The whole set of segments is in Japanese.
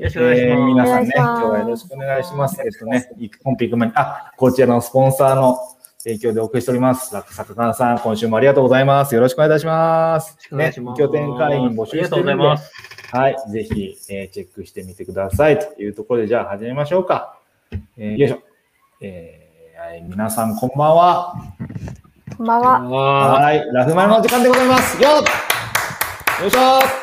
よろしくお願いします。えー皆さんね、お願いします今日はよろしくお願いします。えっとね、本編行く前に、あ、こちらのスポンサーの提供でお送りしております。ラックサカカナさん、今週もありがとうございます。よろしくお願いいたします。お願いします。拠点会員募集してるんでありがとうございます。はい、ぜひ、えーチェックしてみてください。というところで、じゃあ始めましょうか。えーよいしょ。えーはい皆さん、こんばんは。こんばんは。ははい、ラフマルの時間でございます。よっよいしょね、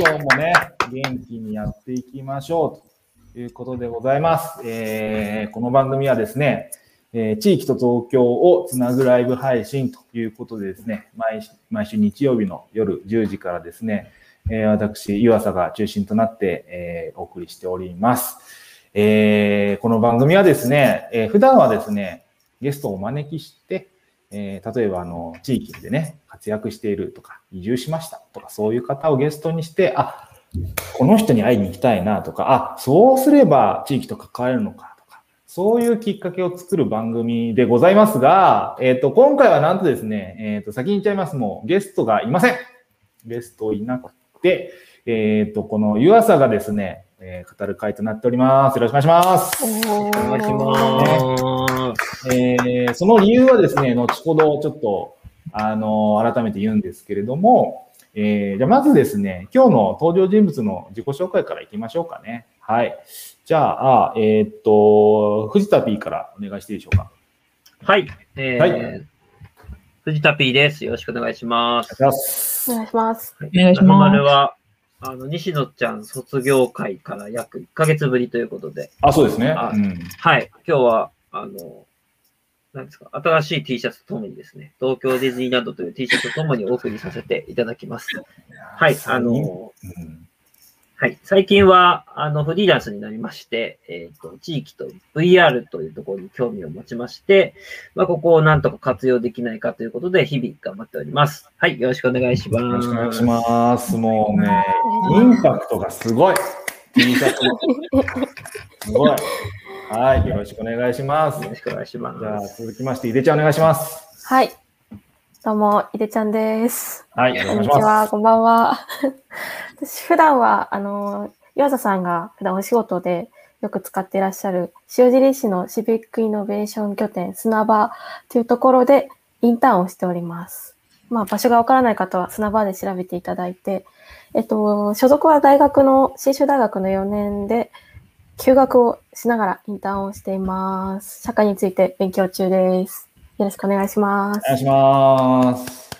今日もね、元気にやっていきましょうということでございます。えーこの番組はですね、えー地域と東京をつなぐライブ配信ということでですね、毎毎週日曜日の夜10時からですね、えー私、湯浅が中心となって、えーお送りしております。えーこの番組はですね、えー普段はですね、ゲストをお招きして、えー例えばあの地域でね、活躍しているとか、移住しましたとか、そういう方をゲストにして、あ、この人に会いに行きたいなとか、あ、そうすれば地域と関われるのかとか、そういうきっかけを作る番組でございますが、えっ、と、今回はなんとですね、えっ、と、先に言っちゃいます。もうゲストがいません。ゲストいなくて、えっ、と、この湯浅がですね、えー語る会となっております。よろしくお願いします。おお願いします。えーその理由はですね、後ほどちょっと、あの改めて言うんですけれども、えーじゃあまずですね、今日の登場人物の自己紹介からいきましょうかね。はい。じゃあ、えーっと、藤田 P からお願いしていいでしょうか？はい。えーはい藤田 P です。よろしくお願いします。お願いしますお願いします。お願いしますは、あの、西野ちゃん卒業会から約1ヶ月ぶりということで、あ、そうですね。あうん。はい。今日は、あの、なんですか、新しい T シャツともにですね、東京ディズニーランドという T シャツとともにお送りさせていただきます。はい。あの、うんはい。最近は、あの、フリーランスになりまして、えっ、と、地域と VR というところに興味を持ちまして、まあ、ここをなんとか活用できないかということで、日々頑張っております。はい。よろしくお願いします。よろしくお願いします。もうね、インパクトがすごい。T シャツも。すごい。はい。よろしくお願いしますよ。ろしくお願いしまじゃあ、す。続きまして、井出ちゃんお願いします。はい。どうも、いでちゃんです。はい。よろしくお願いしこんにちは、ます。こんばんは。私、普段は、あの、岩佐さんが普段お仕事でよく使っていらっしゃる、塩尻市のシビックイノベーション拠点、砂場というところでインターンをしております。まあ、場所がわからない方は砂場で調べていただいて、えっと、所属は大学の、信州大学の4年で、休学をしながらインターンをしています。社会について勉強中です。よろしくお願いしますお。願いします。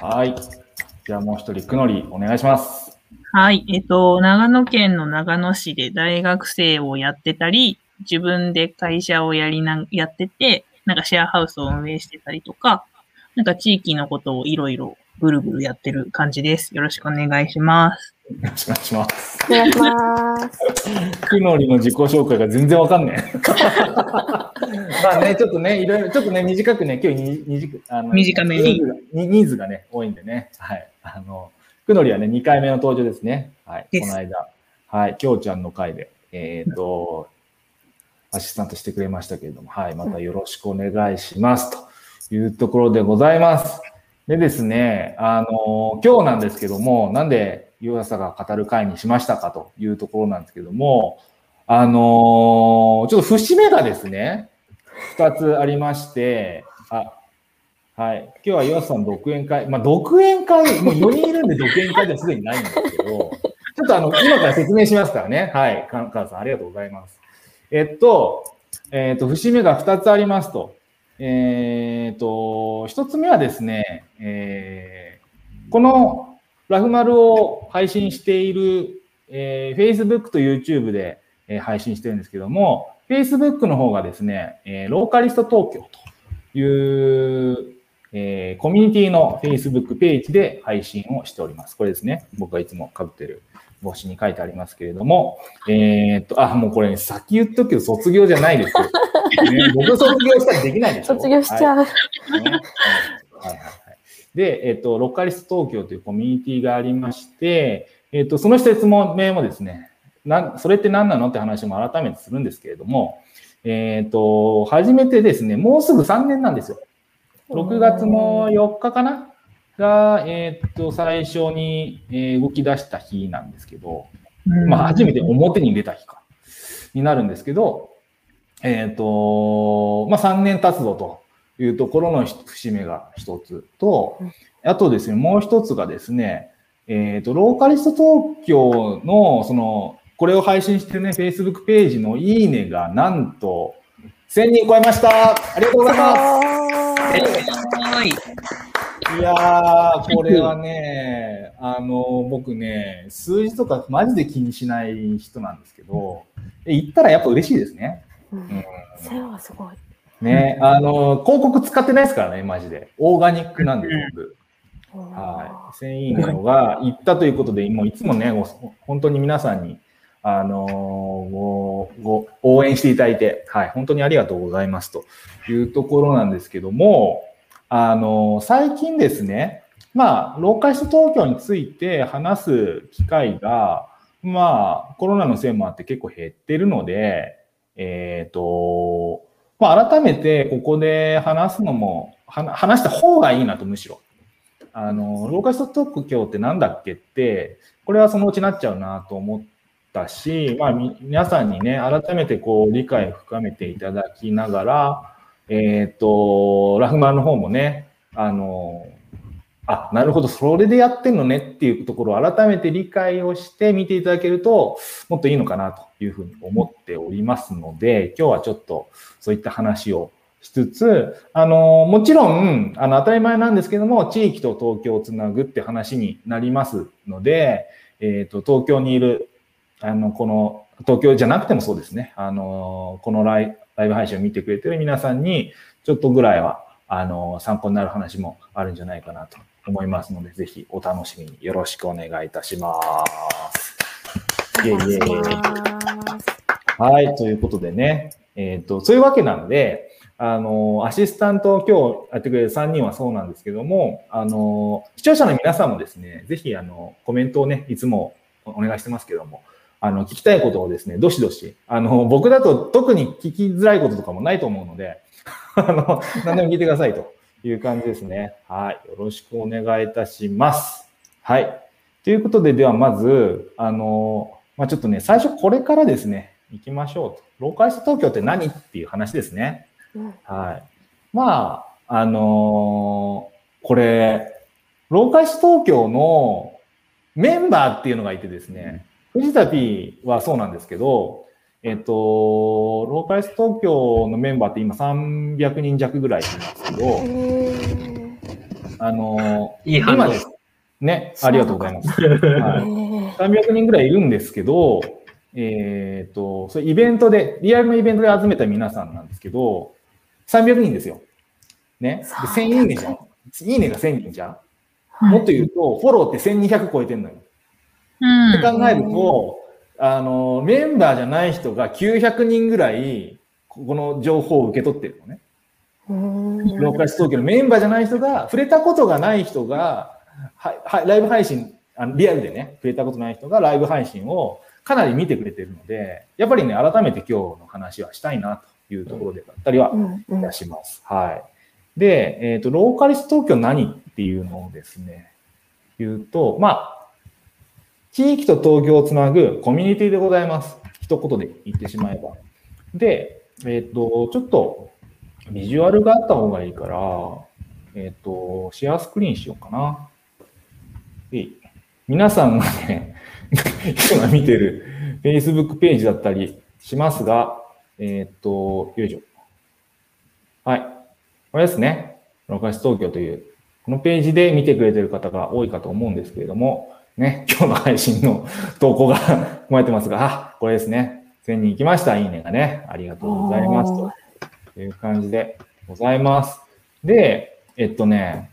はい。じゃあもう一人、くのり、お願いします。はい。えっと、長野県の長野市で大学生をやってたり、自分で会社をやりな、やってて、なんかシェアハウスを運営してたりとか、なんか地域のことをいろいろぐるぐるやってる感じです。よろしくお願いします。よろしくお願いします。お願いします。くのりの自己紹介が全然わかんねえ。まあね、ちょっとね、いろいろ、ちょっとね、短くね、今日に短あの短めに人数がに人数がね、多いんでね。はい。あの、くのりはね、2回目の登場ですね。はい。この間。はい。きょうちゃんの回で、えっ、と、アシスタントしてくれましたけれども、はい。またよろしくお願いします。というところでございます。でですね、あの、今日なんですけども、なんで湯浅が語る会にしましたかというところなんですけども、あのちょっと節目がですね、二つありまして、あ、はい。今日は湯浅さん独演会、まあ、独演会、もう4人いるんで独演会ではすでにないんですけど、ちょっとあの、今から説明しますからね。はい。かかさん、ありがとうございます。えっと、えっと、節目が2つありますと。えっと、1つ目はですね、えーこのラフマルを配信している、えー Facebook と YouTube で、えー配信してるんですけども、Facebook の方がですね、えーローカリスト東京という、えーコミュニティの Facebook ページで配信をしております。これですね。僕がいつも被ってる帽子に書いてありますけれども、えーっと、あ、もうこれ、ね、先言っとくけど卒業じゃないですよ。ね、僕卒業したらできないでしょ。卒業しちゃう。ねはいはいはいはいで、えっと、ロッカリスト東京というコミュニティがありまして、えっと、その説明もですね、なんそれって何なのって話も改めてするんですけれども、えっと、初めてですね、もうすぐ3年なんですよ。6月の4日かな？が、えーっと、最初に、えー動き出した日なんですけど、うん。まあ、初めて表に出た日か、になるんですけど、えっ、と、まあ、3年経つぞというところの節目が一つとうん、あとですね、もう一つがですね、えっ、と、ローカリスト東京の、その、これを配信してるね、Facebook ページのいいねが、なんと、1000人超えました。ありがとうございます。はい。いやー、これはね、あの、僕ね、数字とかマジで気にしない人なんですけど、え言ったらやっぱ嬉しいですね。ううんん、それはすごい。ね、あの、広告使ってないですからね、マジで。オーガニックなんで、僕。はい。1000いいねのが行ったということで、もういつもね、ご本当に皆さんに、あのーご、ご、応援していただいて、はい、本当にありがとうございますというところなんですけども、あの最近ですね、まあ、ローカリスト東京について話す機会が、まあ、コロナのせいもあって結構減ってるので、えっ、と、まあ、改めてここで話すのも、話した方がいいなと、むしろ。あの、ローカリスト東京ってなんだっけって、これはそのうちなっちゃうなと思ったし、まあ、皆さんにね、改めてこう、理解を深めていただきながら、えっ、と、ラフマンの方もね、あの、あ、なるほど、それでやってんのねっていうところを改めて理解をして見ていただけると、もっといいのかなというふうに思っておりますので、今日はちょっとそういった話をしつつ、あの、もちろん、あの、当たり前なんですけども、地域と東京をつなぐって話になりますので、えっ、と、東京にいる、あの、この、東京じゃなくてもそうですね、あの、このライライブ配信を見てくれてる皆さんに、ちょっとぐらいは、あの、参考になる話もあるんじゃないかなと思いますので、ぜひお楽しみによろしくお願いいたします。いえいえいえお願いしますはい、ということでね、えっ、と、そういうわけなんで、あの、アシスタントを今日やってくれる3人はそうなんですけども、あの、視聴者の皆さんもですね、ぜひ、あの、コメントをね、いつもお願いしてますけども、あの、聞きたいことをですね、どしどし、あの、僕だと特に聞きづらいこととかもないと思うので、あの、何でも聞いてくださいという感じですね。はい。よろしくお願いいたします。はい。ということで、ではまず、あの、まあ、ちょっとね、最初これからですね、行きましょうと。ローカリスト東京って何っていう話ですね。うんはい。まあ、あのーこれ、ローカリスト東京のメンバーっていうのがいてですね、藤田 P はそうなんですけど、えっと、ローカリスト東京のメンバーって今300人弱ぐらいいるんですけど、あのーいい今です。ね、ありがとうございます。はいへー300人ぐらいいるんですけど、えっ、と、それイベントで、リアルのイベントで集めた皆さんなんですけど、300人ですよ。ね。で、1000いいねじゃん。いいねが1000人じゃん？もっと言うと、フォローって1200超えてんのよ。うんって考えると、あの、メンバーじゃない人が900人ぐらい、この情報を受け取ってるのね。うーんローカルス東京のメンバーじゃない人が、触れたことがない人が、はい、はい、ライブ配信、あのリアルでね、触れたことない人がライブ配信をかなり見てくれてるので、やっぱりね、改めて今日の話はしたいなというところでだったりはうんうんいたします。はい。で、えっ、と、ローカリスト東京何っていうのをですね、言うと、まあ、地域と東京をつなぐコミュニティでございます。一言で言ってしまえば。で、えっ、と、ちょっとビジュアルがあった方がいいから、えっ、と、シェアスクリーンしようかな。で皆さんがね、今見てる Facebook ページだったりしますが、えっ、と、よいしょ。はい。これですね。ロカリスト東京という、このページで見てくれてる方が多いかと思うんですけれども、ね、今日の配信の投稿が含まれてますが、あ、これですね。1000人行きました。いいねがね。ありがとうございます。という感じでございます。で、えっとね、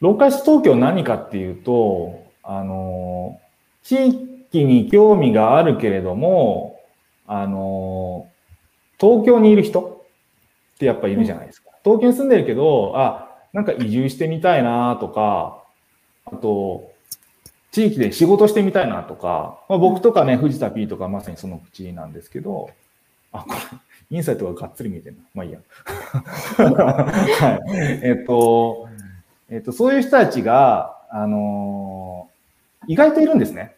ローカリスト東京何かっていうと、あの、地域に興味があるけれども、あの、東京にいる人ってやっぱいるじゃないですか。東京に住んでるけど、あ、なんか移住してみたいなとか、あと、地域で仕事してみたいなとか、まあ、僕とかね、藤田 P とかまさにその口なんですけど、あ、これ、インサイトががっつり見えてるな。まあいいや。はい。えっと、えっ、と、そういう人たちが、あのー意外といるんですね。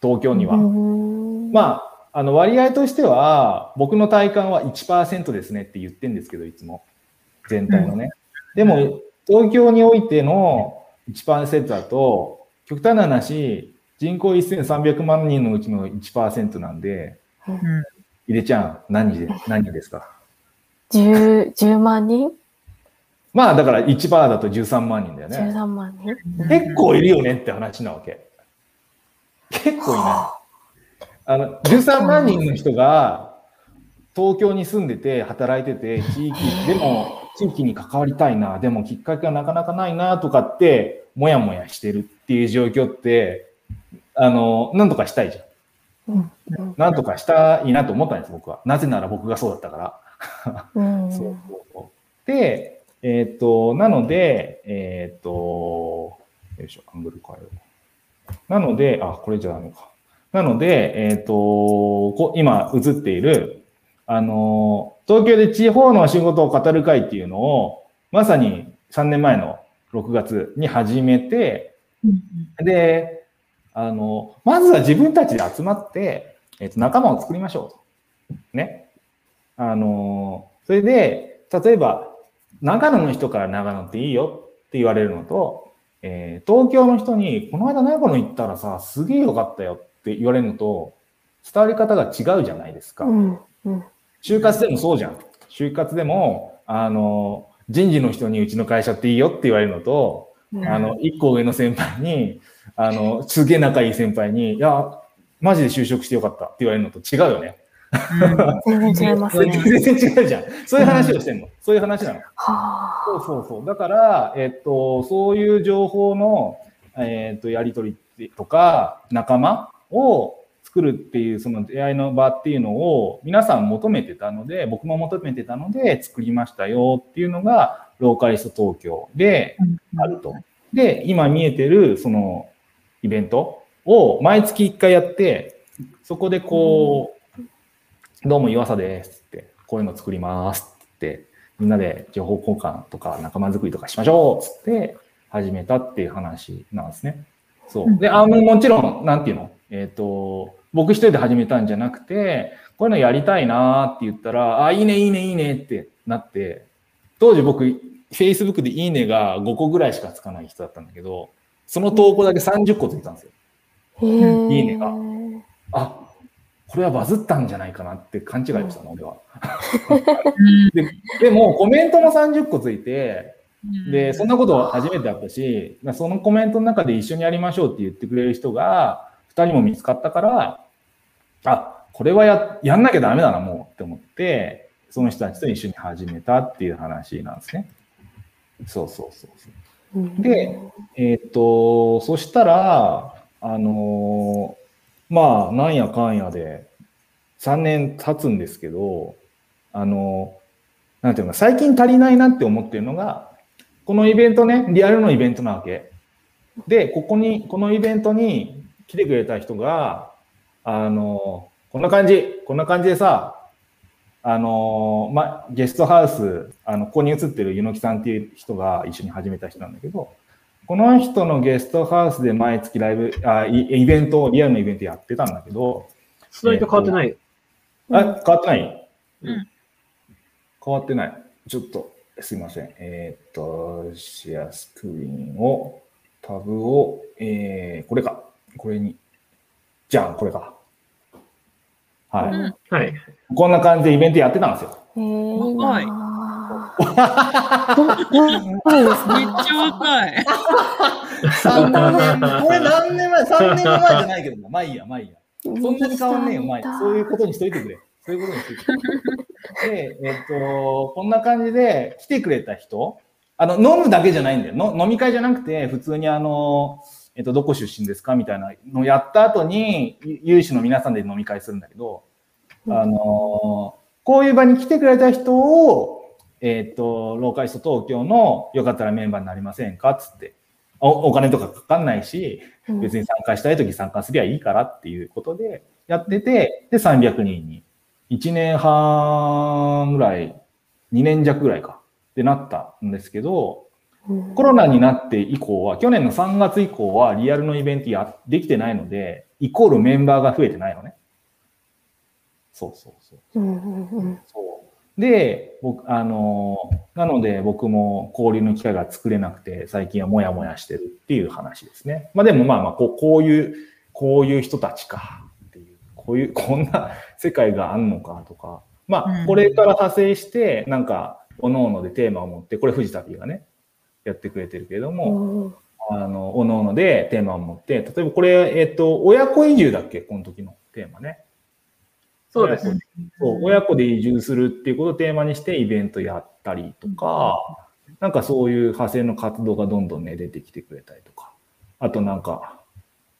東京には。うんまあ、あの割合としては、僕の体感は1%ですねって言ってるんですけど、いつも。全体のね。でも、東京においての1%だと、極端な話、人口1300万人のうちの1%なんで、うん。井出ちゃん、何で、何人ですか？10, 10万人？まあ、だから1%だと13万人だよね。?13 万人？結構いるよねって話なわけ。結構いない。あの、13万人の人が東京に住んでて、働いてて、地域、でも地域に関わりたいな、でもきっかけがなかなかないなとかって、もやもやしてるっていう状況って、あの、なんとかしたいじゃん。なんとかしたいなと思ったんです、僕は。なぜなら僕がそうだったから。うん そうそう。で、えーっと、なので、えーっと、よいしょ、アングル変えよう。なので、あ、これじゃダメか。なので、えーっと、こ今映っている、あの、東京で地方の仕事を語る会っていうのを、まさに3年前の6月に始めて、うんで、あの、まずは自分たちで集まって、えっと、仲間を作りましょうと。ね。あの、それで、例えば、長野の人から長野っていいよって言われるのと、えー東京の人に、この間長野行ったらさ、すげえよかったよって言われるのと、伝わり方が違うじゃないですか。うんうん就活でもそうじゃん。就活でも、あの、人事の人にうちの会社っていいよって言われるのと、うんあの、一個上の先輩に、あの、すげえ仲いい先輩に、いや、マジで就職してよかったって言われるのと違うよね。全然違いますね。全然違うじゃん。そういう話をしてんの。そういう話なの。はそうそうそう。だから、えっと、そういう情報の、えっと、やり取りとか、仲間を作るっていう、その出会いの場っていうのを皆さん求めてたので、僕も求めてたので作りましたよっていうのが、ローカリスト東京であると。で、今見えてる、その、イベントを毎月1回やって、そこでこう、どうも岩佐ですって、こういうの作りますって、みんなで情報交換とか仲間作りとかしましょうっつって始めたっていう話なんですね。そう。で、あの、もちろん、なんていうの？えっ、と、僕一人で始めたんじゃなくて、こういうのやりたいなーって言ったら、あ、いいね、いいね、いいねってなって、当時僕、Facebook でいいねが5個ぐらいしかつかない人だったんだけど、その投稿だけ30個ついたんですよ。いいねが。あ、これはバズったんじゃないかなって勘違いをしたの、俺は。ででも、コメントも30個ついて、で、そんなこと初めてだったし、まあそのコメントの中で一緒にやりましょうって言ってくれる人が2人も見つかったから、あ、これはややんなきゃダメだな、もうって思って、その人たちと一緒に始めたっていう話なんですね。そうそうそうそう。うんで、えーっと、そしたら、あのーまあ、なんやかんやで、3年経つんですけど、あのーなんていうのか、最近足りないなって思ってるのが、このイベントね、リアルのイベントなわけ。で、ここに、このイベントに来てくれた人が、あのーこんな感じ、こんな感じでさ、あのーま、ゲストハウス、あの、ここに映ってるゆのきさんっていう人が一緒に始めた人なんだけど、この人のゲストハウスで毎月ライブ、あイイベント、リアルのイベントやってたんだけど、スライド変わってない？よ。あ、変わってないうん変わってない。ちょっと、すいません。えーっと、シェアスクリーンを、タブを、えー、これか。これに。じゃん、これか。はい。うんはい。こんな感じでイベントやってたんですよ。へえ、いい。めっちゃ若い。3年、これ何年前 ?3 年前じゃないけどな。まあいいや、まあいいや。そんなに変わんねえよ、前。そういうことにしといてくれ。そういうことにしといてくれ。で、えっと、こんな感じで来てくれた人、あの、飲むだけじゃないんだよ。の飲み会じゃなくて、普通にあの、えっと、どこ出身ですかみたいなのをやった後に、ゆ有志の皆さんで飲み会するんだけど、あの、こういう場に来てくれた人を、えっと、ローカリスト東京のよかったらメンバーになりませんかつって。おお金とかかかんないし、別に参加したいとき参加すりゃいいからっていうことでやってて、で、300人に、1年半ぐらい、2年弱ぐらいか、ってなったんですけど、うんコロナになって以降は、去年の3月以降はリアルのイベントやできてないので、イコールメンバーが増えてないのね。そうそうそう。うんうんうんそうで、僕、あの、なので僕も交流の機会が作れなくて、最近はもやもやしてるっていう話ですね。まあでもまあまあ、こうこういう、こういう人たちかっていう、こういう、こんな世界があんのかとか、まあ、うんこれから派生して、なんか、おのおのでテーマを持って、これ藤田 P がね、やってくれてるけれども、うんあの、おのおのでテーマを持って、例えばこれ、えっと、親子移住だっけ？この時のテーマね。そうです。そう、親子で移住するっていうことをテーマにしてイベントやったりとか、なんかそういう派生の活動がどんどんね、出てきてくれたりとか。あとなんか、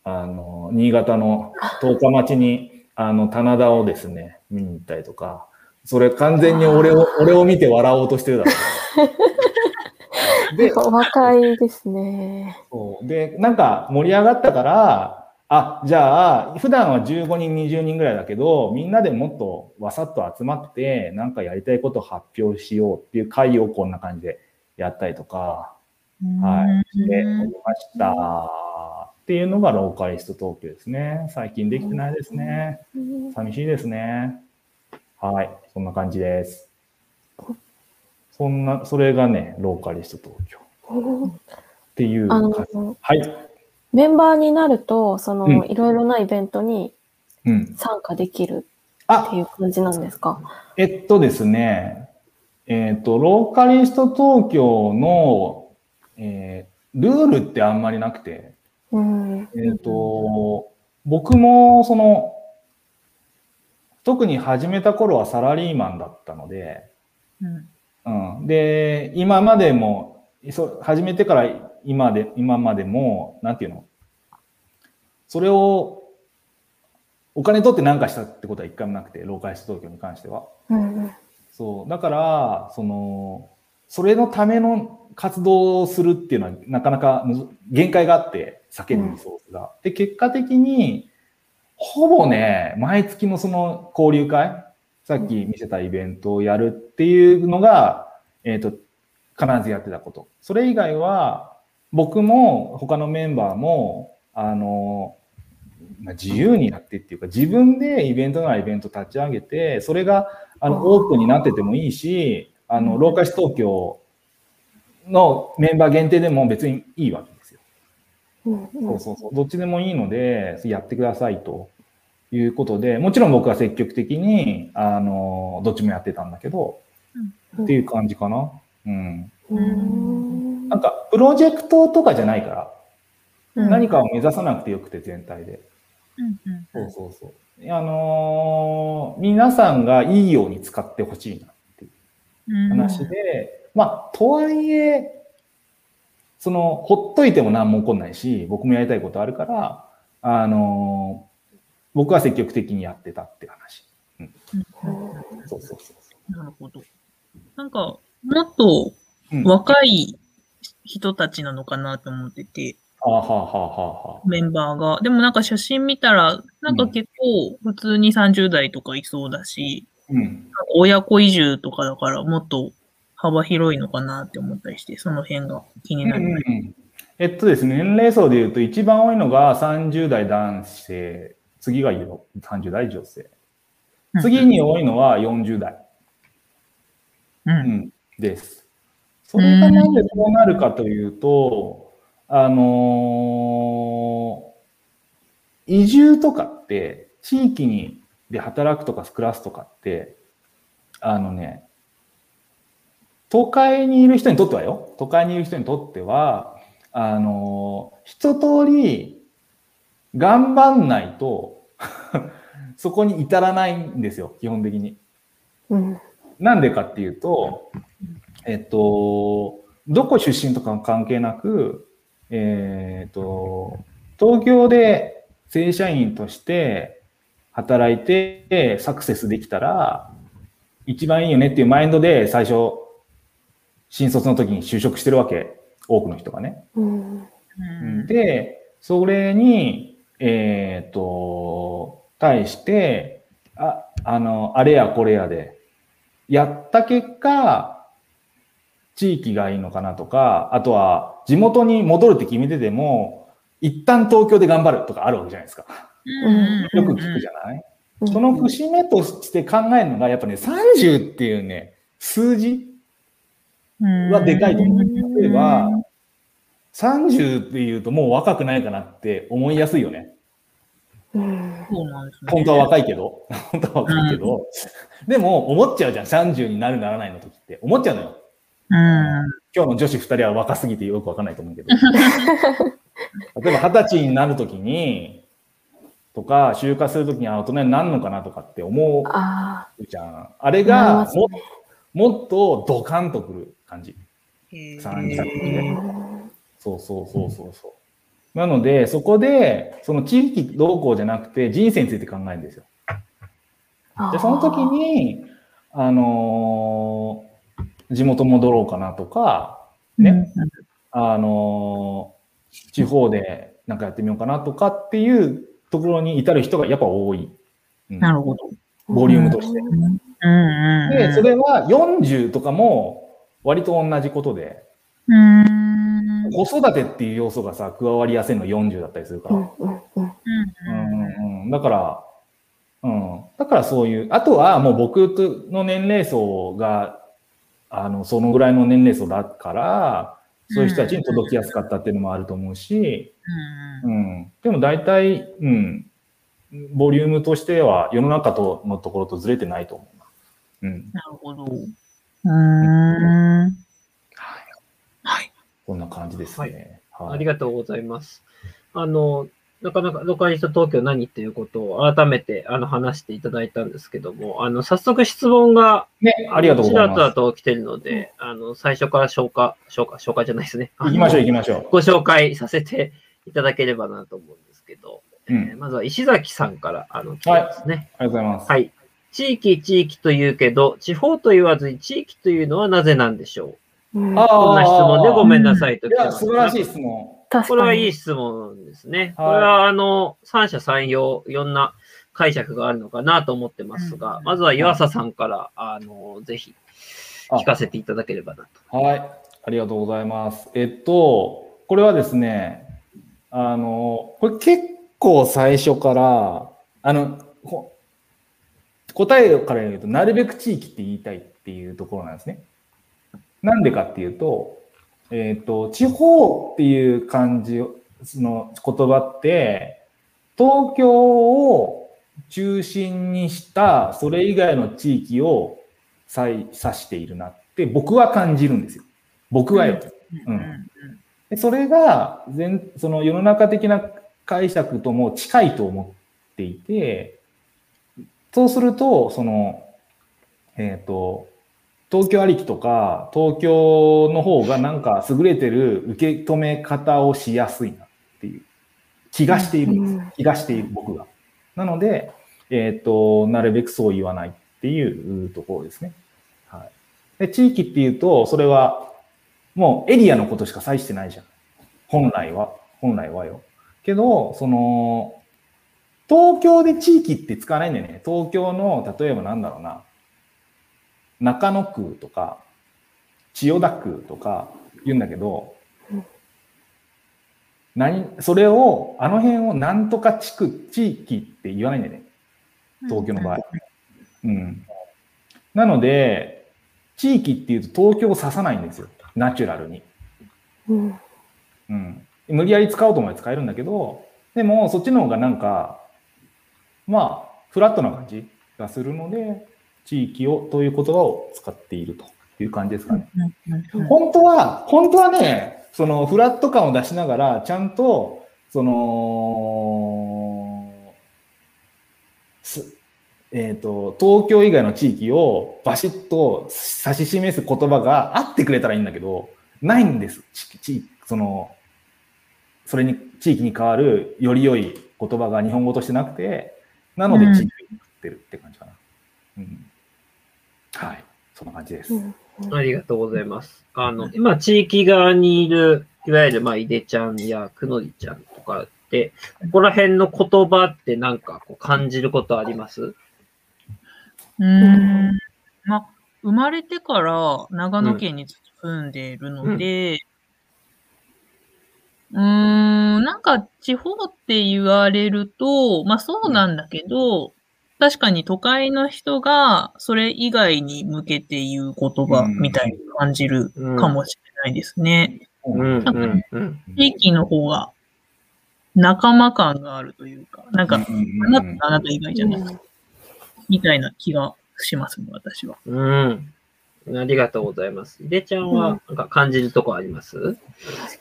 あの、新潟の十日町に、あの、棚田をですね、見に行ったりとか、それ完全に俺を、俺を見て笑おうとしてるだろう。で、お若いですね。そうで、なんか盛り上がったから、あ、じゃあ、普段は15人、20人ぐらいだけど、みんなでもっとわさっと集まって、なんかやりたいことを発表しようっていう会をこんな感じでやったりとか、はい、しておりました。っていうのがローカリスト東京ですね。最近できてないですね。うん寂しいですね。はい、そんな感じです。そんな、それがね、ローカリスト東京っていうあ感じ。の、はい。メンバーになると、その、うんいろいろなイベントにうん。参加できるってあ、いう感じなんですか？えっとですね、えっと、ローカリスト東京の、えールールってあんまりなくて、うん。えっと、僕も、その、特に始めた頃はサラリーマンだったので、うんうん。で、今までも、そ始めてから今で、今までも、なんていうの？それを、お金取って何かしたってことは一回もなくて、ローカリスト東京に関しては。うん。そう。だから、その、それのための活動をするっていうのはなかなか限界があって、避けるリソースが。で、結果的に、ほぼね、毎月のその交流会、さっき見せたイベントをやるっていうのが、えっ、と、必ずやってたこと。それ以外は、僕も他のメンバーも、あの、まあ、自由にやってっていうか、自分でイベントならイベント立ち上げて、それがあのオープンになっててもいいし、あの、ローカル東京のメンバー限定でも別にいいわけですよ。うん。そうそうそう。どっちでもいいので、やってくださいということで、もちろん僕は積極的に、あの、どっちもやってたんだけど、うんっていう感じかな。うん。うん。なんか、プロジェクトとかじゃないから、うん何かを目指さなくてよくて、全体で。うんうんそうそうそう。あのー皆さんがいいように使ってほしいなっていううん話で、まあ、とはいえ、その、ほっといても何も起こんないし、僕もやりたいことあるから、あのー僕は積極的にやってたって話。そうそうそうそなるほど。なんか、もっとう。うん、若い人たちなのかなと思ってて、はあ、はあはあはメンバーが。でもなんか写真見たら、なんか結構普通に30代とかいそうだし、うん。親子移住とかだからもっと幅広いのかなって思ったりして、その辺が気になる。うんうんえっとですね、年齢層で言うと一番多いのが30代男性、次がよ30代女性。次に多いのは40代、う。うんん、です。それがなんでそうなるかというと、あのー移住とかって、地域にで働くとか暮らすとかって、あのね、都会にいる人にとってはよ、都会にいる人にとっては、あのー一通り頑張んないと、そこに至らないんですよ、基本的に。うん。なんでかっていうと、えっと、どこ出身とか関係なく、えっと、東京で正社員として働いてサクセスできたら、一番いいよねっていうマインドで最初、新卒の時に就職してるわけ。多くの人がね。うん。うんで、それに、えっ、と、対して、あ、あの、あれやこれやで、やった結果、地域がいいのかなとか、あとは地元に戻るって決めてても、一旦東京で頑張るとかあるわけじゃないですか。んよく聞くじゃない、うんその節目として考えるのが、やっぱね、30っていうね、数字はでかいと思う。例えば、30っていうともう若くないかなって思いやすいよね。うんそうなんですね。本当は若いけど。本当は若いけど。でも、思っちゃうじゃん。30になるならないの時って。思っちゃうのよ。うん。今日の女子2人は若すぎてよくわかんないと思うけど。例えば、20歳になる時に、とか、就活する時にあ大人になるのかなとかって思あうじゃん。あれがも、もっとドカンとくる感じ。へー30うんそうそうそうそうそう。なので、そこで、その地域動向じゃなくて人生について考えるんですよ。で、その時に、あのー地元戻ろうかなとか、ね、あのー地方でなんかやってみようかなとかっていうところに至る人がやっぱ多い。うんなるほど。ボリュームとして。うんうん。で、それは40とかも割と同じことで、うん。子育てっていう要素がさ、加わりやすいの40だったりするから。うんうんうんうんうんうん、だから、うん。だからそういう、あとはもう僕の年齢層が、あの、そのぐらいの年齢層だから、そういう人たちに届きやすかったっていうのもあると思うし、うん。でも大体、うん。ボリュームとしては世の中とのところとずれてないと思うな。うん。なるほど。うーん。はい。はい。こんな感じですね。はい。ありがとうございます。あの、なかなかロカリスト東京何っていうことを改めてあの話していただいたんですけども、あの、早速質問がね、ありがとうございちらまっと来てるので、あの、最初から消化、消化、消化じゃないですね。す。行きましょう、行きましょご紹介させていただければなと思うんですけど、う。うん。えーまずは石崎さんから、あの、来てますね。ありがとうございます。はい。地域、地域と言うけど、地方と言わずに地域というのはなぜなんでしょう？うんあーこんな質問でごめんなさいといや、素晴らしい質問。確かに。これはいい質問ですね。はいこれは、あの、三者三様、いろんな解釈があるのかなと思ってますが、うんまずは岩佐さんから、あの、ぜひ聞かせていただければなと。はい。ありがとうございます。えっと、これはですね、あの、これ結構最初から、あの、こ答えから言うと、なるべく地域って言いたいっていうところなんですね。なんでかっていうと、えっと、地方っていう感じの言葉って、東京を中心にしたそれ以外の地域を指指しているなって僕は感じるんですよ。僕はよ。うんでそれが全その世の中的な解釈とも近いと思っていて、そうすると、その、えっ、と、東京ありきとか、東京の方がなんか優れてる受け止め方をしやすいなっていう気がしているんです。うん気がしている僕が。なので、えっ、と、なるべくそう言わないっていうところですね。はい。で、地域っていうと、それはもうエリアのことしか指してないじゃん。本来は。本来はよ。けど、その、東京で地域って使わないんだよね。東京の、例えばなんだろうな、中野区とか、千代田区とか言うんだけどうん、何、それを、あの辺をなんとか地区、地域って言わないんだよね。東京の場合。うん。なので、地域っていうと東京を指さないんですよ。ナチュラルに。うんうん。無理やり使おうと思えば使えるんだけど、でもそっちの方がなんか、まあ、フラットな感じがするので、地域をという言葉を使っているという感じですかね。本当は、本当はね、そのフラット感を出しながら、ちゃんと、その、すえっ、と、東京以外の地域をバシッと指し示す言葉があってくれたらいいんだけど、ないんです。ちちその、それに、地域に変わるより良い言葉が日本語としてなくて、なのでうん地域になってるって感じかな。うん。はい。そんな感じです。うんありがとうございます。あの、今、地域側にいる、いわゆる、まあ、いでちゃんやくのりちゃんとかって、ここら辺の言葉ってなんかこう感じることあります？うーん。まあ、生まれてから長野県に住んでいるので、うーん、なんか地方って言われると、まあそうなんだけど、確かに都会の人がそれ以外に向けて言う言葉みたいに感じるかもしれないですね。うん。うん。うん。地域の方が仲間感があるというか、なんか、あなたあなた以外じゃない。みたいな気がしますね、私は。うん。ありがとうございます。いでちゃんは、なんか感じるとこあります？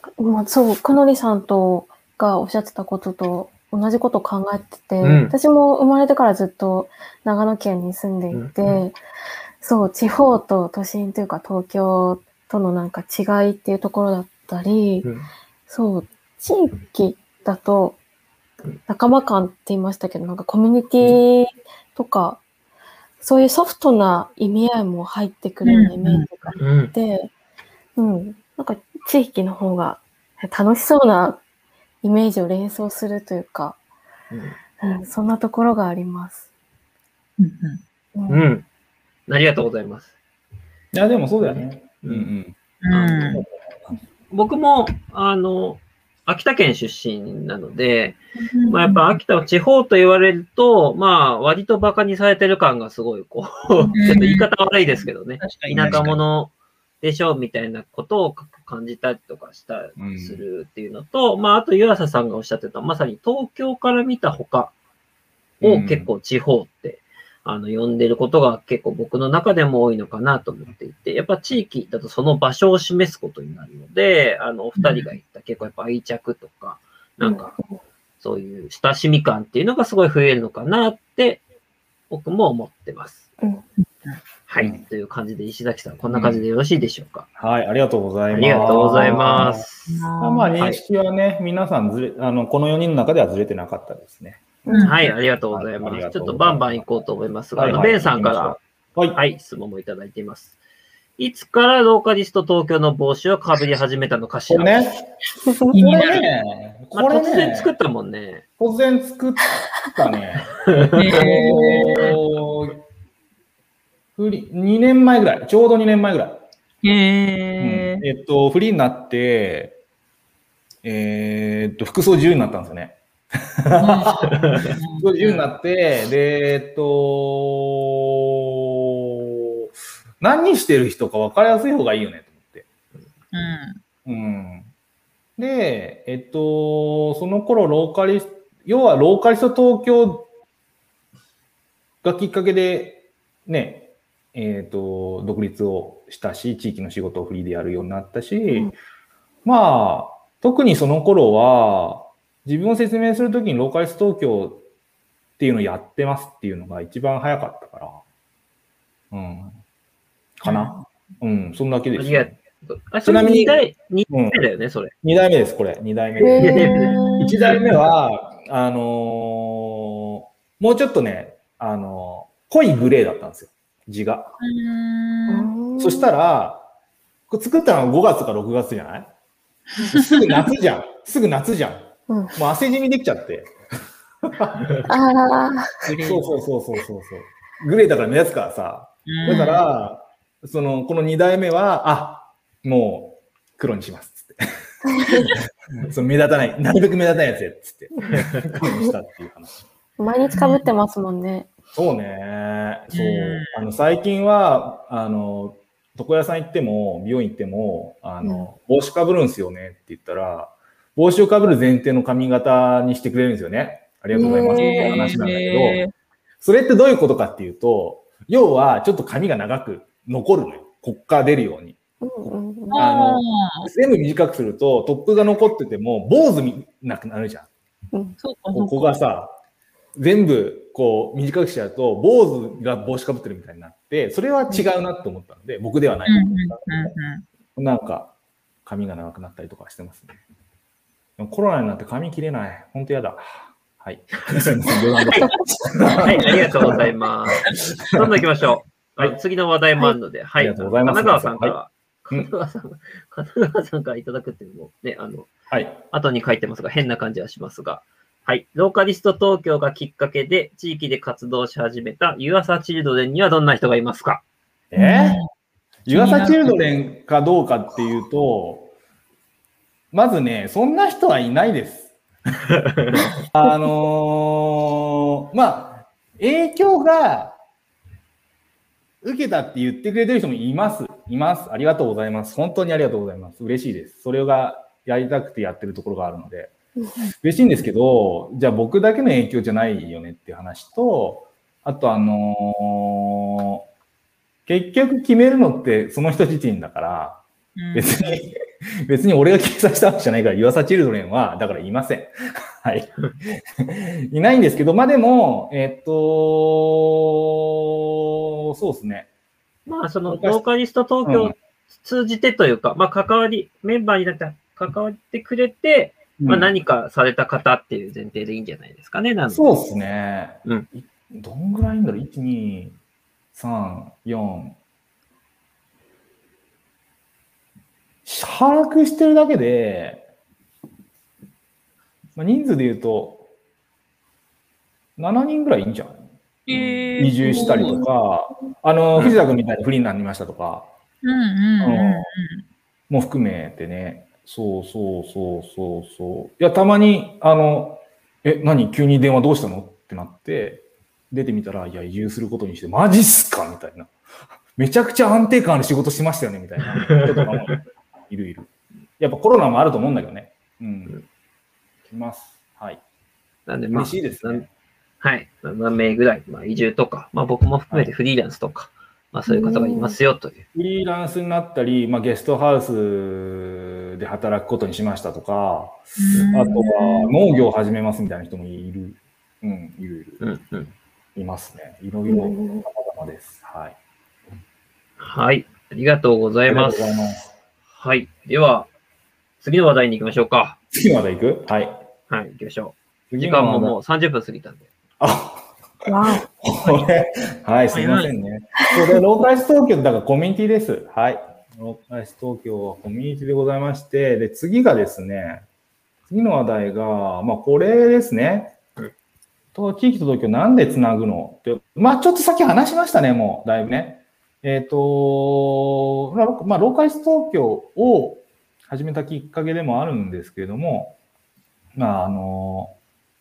確かにまあ、そう、くのりさんとがおっしゃってたことと同じことを考えてて、うん。私も生まれてからずっと長野県に住んでいて、うんそう、地方と都心というか東京とのなんか違いっていうところだったり、うん。そう、地域だと仲間感って言いましたけど、なんかコミュニティとか、そういうソフトな意味合いも入ってくるようなイメージがうん。で、うん、なんか地域の方が楽しそうなイメージを連想するというか、うん、そんなところがあります。うんうんうん。ありがとうございます。いや、でもそうだよね。ううんんうん。うん僕も、あの、秋田県出身なので、まあ、やっぱ秋田は地方と言われると、まあ、割と馬鹿にされてる感がすごい、こう、ちょっと言い方悪いですけどね。確かに田舎者でしょみたいなことを感じたりとかしたりするっていうのと、まあ、あと湯浅さんがおっしゃってた、まさに東京から見た他を結構地方って、あの、呼んでることが結構僕の中でも多いのかなと思っていて、やっぱ地域だとその場所を示すことになるので、あの、お二人が言った結構やっぱ愛着とか、なんか、そういう親しみ感っていうのがすごい増えるのかなって、僕も思ってます。うんはい、うんという感じで、石崎さん、こんな感じでよろしいでしょうか？はい、ありがとうございます。ありがとうございま。す。まあ、まあ認識はね、皆さんずれ、あの、この4人の中ではずれてなかったですね。うんはい、ありがとうございます。はいありがとうちょっとバンバン行こうと思いますが、はいはいあのベンさんから、はい。はい、質問もいただいています。いつからローカリスト東京の帽子をかぶり始めたのかしら？これね、これね、まあ、これ突然ね、作ったもんね。突然作ったね。へおーフリ2年前ぐらい、ちょうど2年前ぐらい。ーへうんえっと、フリーになって、えーっと、服装自由になったんですよね。服装自由になって、で、えっと、何してる人か分かりやすい方がいいよね、と思って。うん。うん。で、えっと、その頃、ローカリスト、要はローカリスト東京がきっかけで、ね、えっと、独立をしたし、地域の仕事をフリーでやるようになったし、うんまあ、特にその頃は、自分を説明するときにローカリスト東京っていうのをやってますっていうのが一番早かったから、うん。かな。うん、そんだけです、ありがとあ、それちなみに2代、二代目だよね、それ。二代目です、これ。二代目へです。ー 一代目は、あのーもうちょっとね、あのー濃いグレーだったんですよ、字が。うんそしたら、これ作ったのが5月か6月じゃない？すぐ夏じゃん。すぐ夏じゃん。うんもう汗じみできちゃって。あグレーそうそうそうそうそうそう。グレーだから目立つからさ。だか、ら、その、この2代目は、あ、もう黒にします。つって。その目立たない、なるべく目立たないやつや、つって。黒にしたっていう話。ー毎日かぶってますもんね。そうね。そううん。あの、最近は、あの、床屋さん行っても、美容院行っても、あの、帽子かぶるんすよねって言ったら、帽子をかぶる前提の髪型にしてくれるんですよね。ありがとうございますって話なんだけど、それってどういうことかっていうと、要はちょっと髪が長く残るのよ。こっから出るように。うんうんうんあのあ全部短くすると、トップが残ってても、坊主みなくなるじゃん。うんここ。がさ、全部こう短くしちゃうと、坊主が帽子かぶってるみたいになって、それは違うなって思ったので、僕ではないなんか、髪が長くなったりとかしてますね。コロナになって髪切れない。ほんとやだ。はい。はい、ありがとうございます。どんどん行きましょう。はいあ次の話題もあるので、はい。ありがとうございます神奈川さんから、はい神奈川さん、神奈川さんからいただくっていうのもね、あの、はい。後に書いてますが、変な感じはしますが、はい。ローカリスト東京がきっかけで地域で活動し始めた湯浅チルドレンにはどんな人がいますか？え？湯浅チルドレンかどうかっていうと、まずね、そんな人はいないです。あのーまあ、影響が受けたって言ってくれてる人もいます。います。ありがとうございます。本当にありがとうございます。嬉しいです。それがやりたくてやってるところがあるので。嬉しいんですけど、じゃあ僕だけの影響じゃないよねっていう話と、あとあのー結局決めるのってその人自身だから、うん別に、別に俺が決めさせたわけじゃないから、湯浅チルドレンは、だからいません。はい。いないんですけど、まあでも、えっと、そうですね。まあ、その、ローカリスト東京を通じてというか、まあ、関わり、メンバーになって関わってくれて、まあ、うん何かされた方っていう前提でいいんじゃないですかね。なんで。そうですね。うん。いどんぐらいいんだろう ?1、2、3、4。把握してるだけで、まあ、人数で言うと、7人ぐらいいいんじゃない？えー。移住したりとか、あの、藤田君みたいにフリーになりましたとか、うんうん。うん。も含めてね、そうそうそうそうそう。いや、たまに、あの、え、何？急に電話どうしたの？ってなって、出てみたら、いや、移住することにして、マジっすか？みたいな。めちゃくちゃ安定感ある仕事してましたよねみたいな人とかもいるいる。やっぱコロナもあると思うんだけどね。うん。来ます。はい。なんで、まあ、嬉しいですね。はい。7名ぐらい、まあ、移住とか、まあ、僕も含めてフリーランスとか、まあ、そういう方がいますよという。フリーランスになったり、まあ、ゲストハウスで働くことにしましたとか、うんあとは農業を始めますみたいな人もいる。うん、いるいる。うんうん。いますね。いろいろ様々です。はい。はい。ありがとうございます。ありがとうございます。はい。では、次の話題に行きましょうか。次まで行く？はい。はい、行きましょう。時間ももう話題30分過ぎたんで。あ、わこれ、はい、すいませんね。これ、ローカイス東京だからコミュニティです。はい。ローカイス東京はコミュニティでございまして、で、次がですね、次の話題が、まあ、これですねうん。と、地域と東京なんでつなぐのって、まあ、ちょっとさっき話しましたね、もう、だいぶね。えっ、と、まあロまあ、ローカイス東京を始めたきっかけでもあるんですけれども、まあ、あの、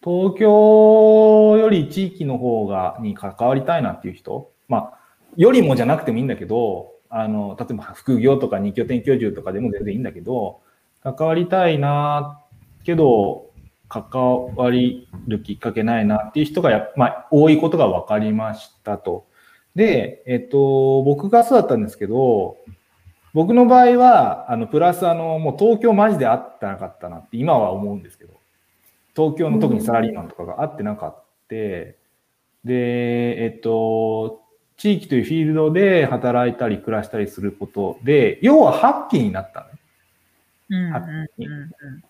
東京より地域の方が、に関わりたいなっていう人、まあ、よりもじゃなくてもいいんだけど、あの、例えば副業とか二拠点居住とかでも全然いいんだけど、関わりたいな、けど、関わりるきっかけないなっていう人がや、まあ、多いことが分かりましたと。で、えっと、僕がそうだったんですけど、僕の場合は、あの、プラス、あの、もう東京マジで会ってなかったなって今は思うんですけど、東京の特にサラリーマンとかが会ってなかった。で、えっと、地域というフィールドで働いたり暮らしたりすることで、要はハッピーになったのハうん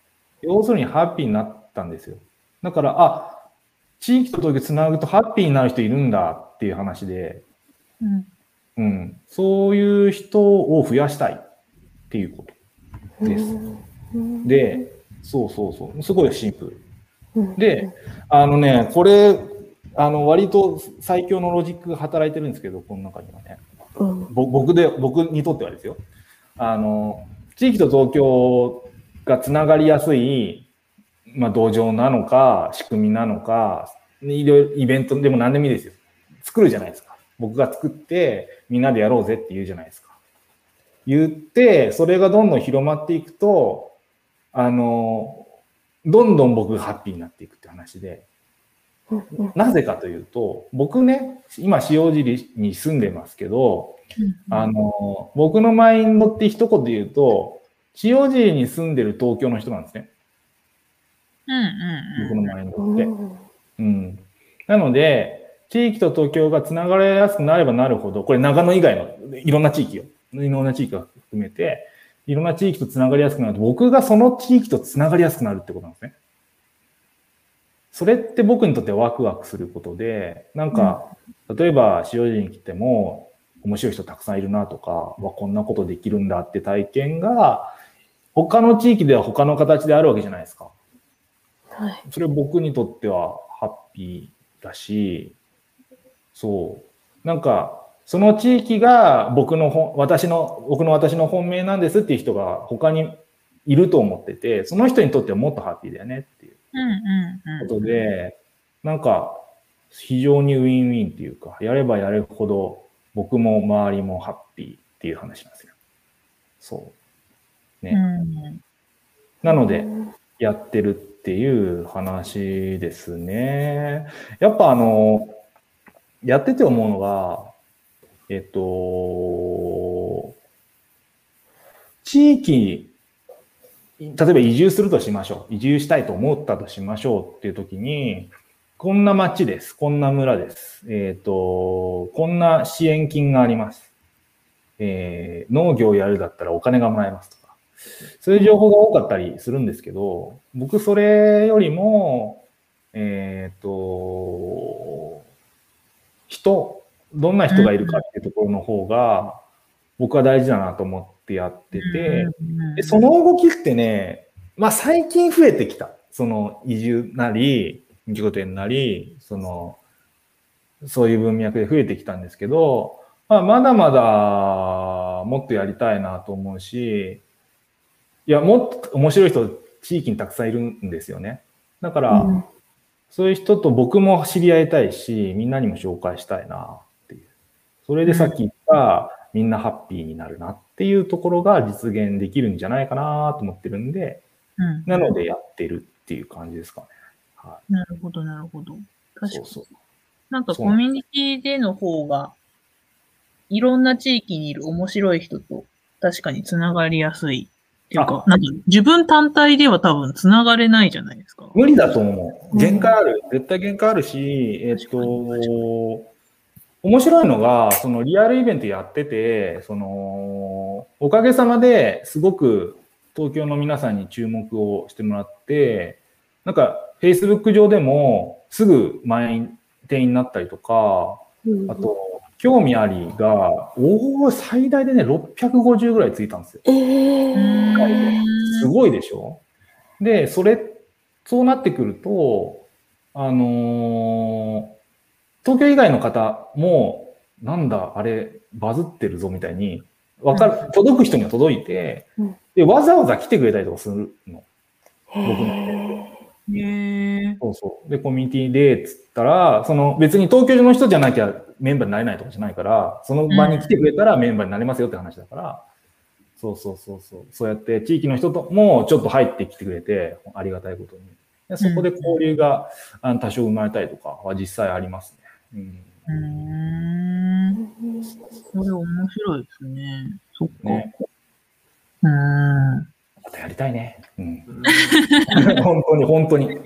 要するにハッピーになったんですよ。だから、あ、地域と東京つなぐとハッピーになる人いるんだっていう話で、うんうん、そういう人を増やしたいっていうことです。で、そうそうそう、すごいシンプル。で、あのね、これ、あの、割と最強のロジックが働いてるんですけど、この中にはね。うんぼ僕で、僕にとってはですよ。あの、地域と東京がつながりやすい、まあ、土壌なのか、仕組みなのか、いろいろイベントでも何でもいいですよ。作るじゃないですか。僕が作って、みんなでやろうぜって言うじゃないですか。言って、それがどんどん広まっていくと、あの、どんどん僕がハッピーになっていくって話で、なぜかというと、僕ね、今、塩尻に住んでますけど、あの、僕のマインドって一言で言うと、塩尻に住んでる東京の人なんですね。うんうん僕のマインドって。うん。なので、地域と東京がつながりやすくなればなるほど、これ長野以外のいろんな地域よ。いろんな地域が含めて、いろんな地域とつながりやすくなると、僕がその地域とつながりやすくなるってことなんですね。それって僕にとってワクワクすることで、なんか、例えば塩尻に来ても、面白い人たくさんいるなとか、わ、こんなことできるんだって体験が、他の地域では他の形であるわけじゃないですか。はい。それ僕にとってはハッピーだし、そう。なんか、その地域が僕の本、私の、僕の私の本命なんですっていう人が他にいると思ってて、その人にとってはもっとハッピーだよねっていううんうんうん。ことで、なんか、非常にウィンウィンっていうか、やればやるほど僕も周りもハッピーっていう話なんですよ。そう。ね。うんなので、やってるっていう話ですね。やっぱあの、やってて思うのが、えっと、地域、例えば移住するとしましょう。移住したいと思ったとしましょうっていう時に、こんな町です。こんな村です。えっ、と、こんな支援金があります。えー農業やるだったらお金がもらえますとか。そういう情報が多かったりするんですけど、僕それよりも、えっ、と、人、どんな人がいるかっていうところの方が、僕は大事だなと思ってやってて、でその動きってね、まあ最近増えてきた。その移住なり、自己点なり、その、そういう文脈で増えてきたんですけど、まあまだまだもっとやりたいなと思うし、いや、もっと面白い人、地域にたくさんいるんですよね。だから、うんそういう人と僕も知り合いたいし、みんなにも紹介したいな。それでさっき言った、みんなハッピーになるなっていうところが実現できるんじゃないかなと思ってるんで、うんなのでやってるっていう感じですかね。はなるほど、なるほど。い。確かに。そうそう。なんかコミュニティでの方が、いろんな地域にいる面白い人と確かにつながりやすい。っていうか、なんか自分単体では多分つながれないじゃないですか。無理だと思う。うん限界ある。絶対限界あるし、えっと、面白いのが、そのリアルイベントやってて、その、おかげさまですごく東京の皆さんに注目をしてもらって、なんか、Facebook 上でもすぐ満員店員になったりとか、うん。あと、興味ありが、おお、最大でね、650ぐらいついたんですよ。えー、すごいでしょ？で、それ、そうなってくると、あのー東京以外の方も、なんだ、あれ、バズってるぞみたいに、わかる、届く人には届いて、うんで、わざわざ来てくれたりとかするの。へーへえ。そうそう。で、コミュニティで、つったら、その別に東京の人じゃなきゃメンバーになれないとかじゃないから、その場に来てくれたらメンバーになれますよって話だから、そうそうそうそう。そうやって地域の人ともちょっと入ってきてくれて、ありがたいことに。でそこで交流が多少生まれたりとかは実際ありますね。うん。うーん。これ面白いですね。そっか。ね。うーん。またやりたいね。うん。本当に、本当に。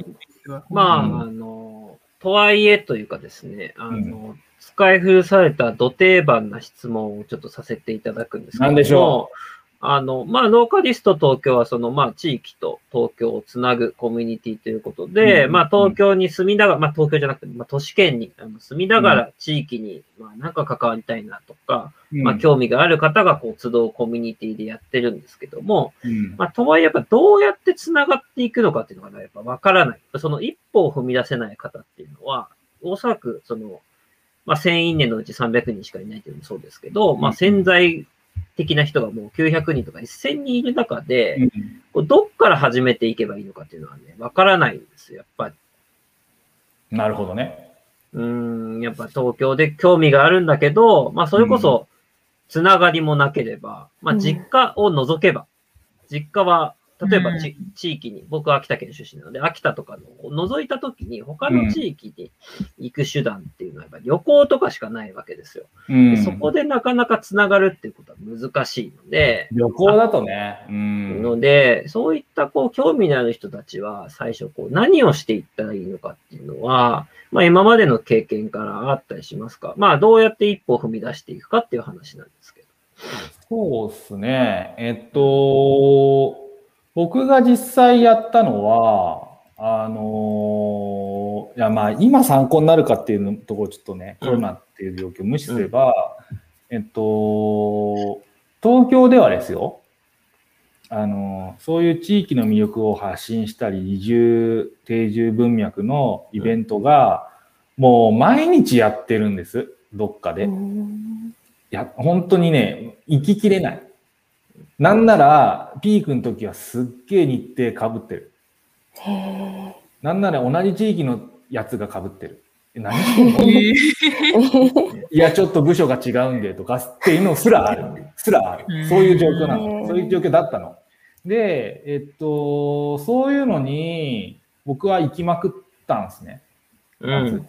まあ、うんあの、とはいえというかですね、あの、使い古された土定番な質問をちょっとさせていただくんですけども、何でしょあの、まあ、ローカリスト東京はその、まあ、地域と東京をつなぐコミュニティということで、うんまあ、東京に住みながら、まあ、東京じゃなくて、まあ、都市圏に住みながら地域に、まあ、なんか関わりたいなとか、まあ、うん興味がある方がこう集うコミュニティでやってるんですけども、うん。まあ、とはいえやっぱどうやって繋がっていくのかっていうのがねやっぱわからない。その一歩を踏み出せない方っていうのは、おそらくその、まあ、1000いいねのうち300人しかいないというのもそうですけど、まあ、潜在的な人がもう900人とか1000人いる中で、うんこうどっから始めていけばいいのかっていうのはね、わからないんですよ、やっぱり。なるほどね。うーん、やっぱ東京で興味があるんだけど、まあそれこそ、つながりもなければ、まあうん実家を除けば、実家は、例えばち、う地域に、僕は秋田県出身なので、秋田とかのを除いたときに、他の地域に行く手段っていうのは、やっぱり旅行とかしかないわけですよ。うん。でそこでなかなかつながるっていうことは難しいので、旅行だとね。うん。ので、そういったこう興味のある人たちは最初こう何をしていったらいいのかっていうのは、まあ今までの経験からあったりしますか？まあどうやって一歩を踏み出していくかっていう話なんですけど。そうですね。えっと、僕が実際やったのは、あのいやまあ今参考になるかっていうのところちょっとね、うんコロナっていう状況を無視すれば、えっと、東京ではですよ、あの、そういう地域の魅力を発信したり、移住、定住文脈のイベントが、もう毎日やってるんです。どっかで。いうんや、本当にね、行ききれない。なんなら、ピークの時はすっげえ日程被ってる。へえ。なんなら同じ地域のやつが被ってる。え何してんの？えいや、ちょっと部署が違うんでとかっていうのすらある。すらある。そういう状況なの。そういう状況だったの。で、えっと、そういうのに僕は行きまくったんですね。うん。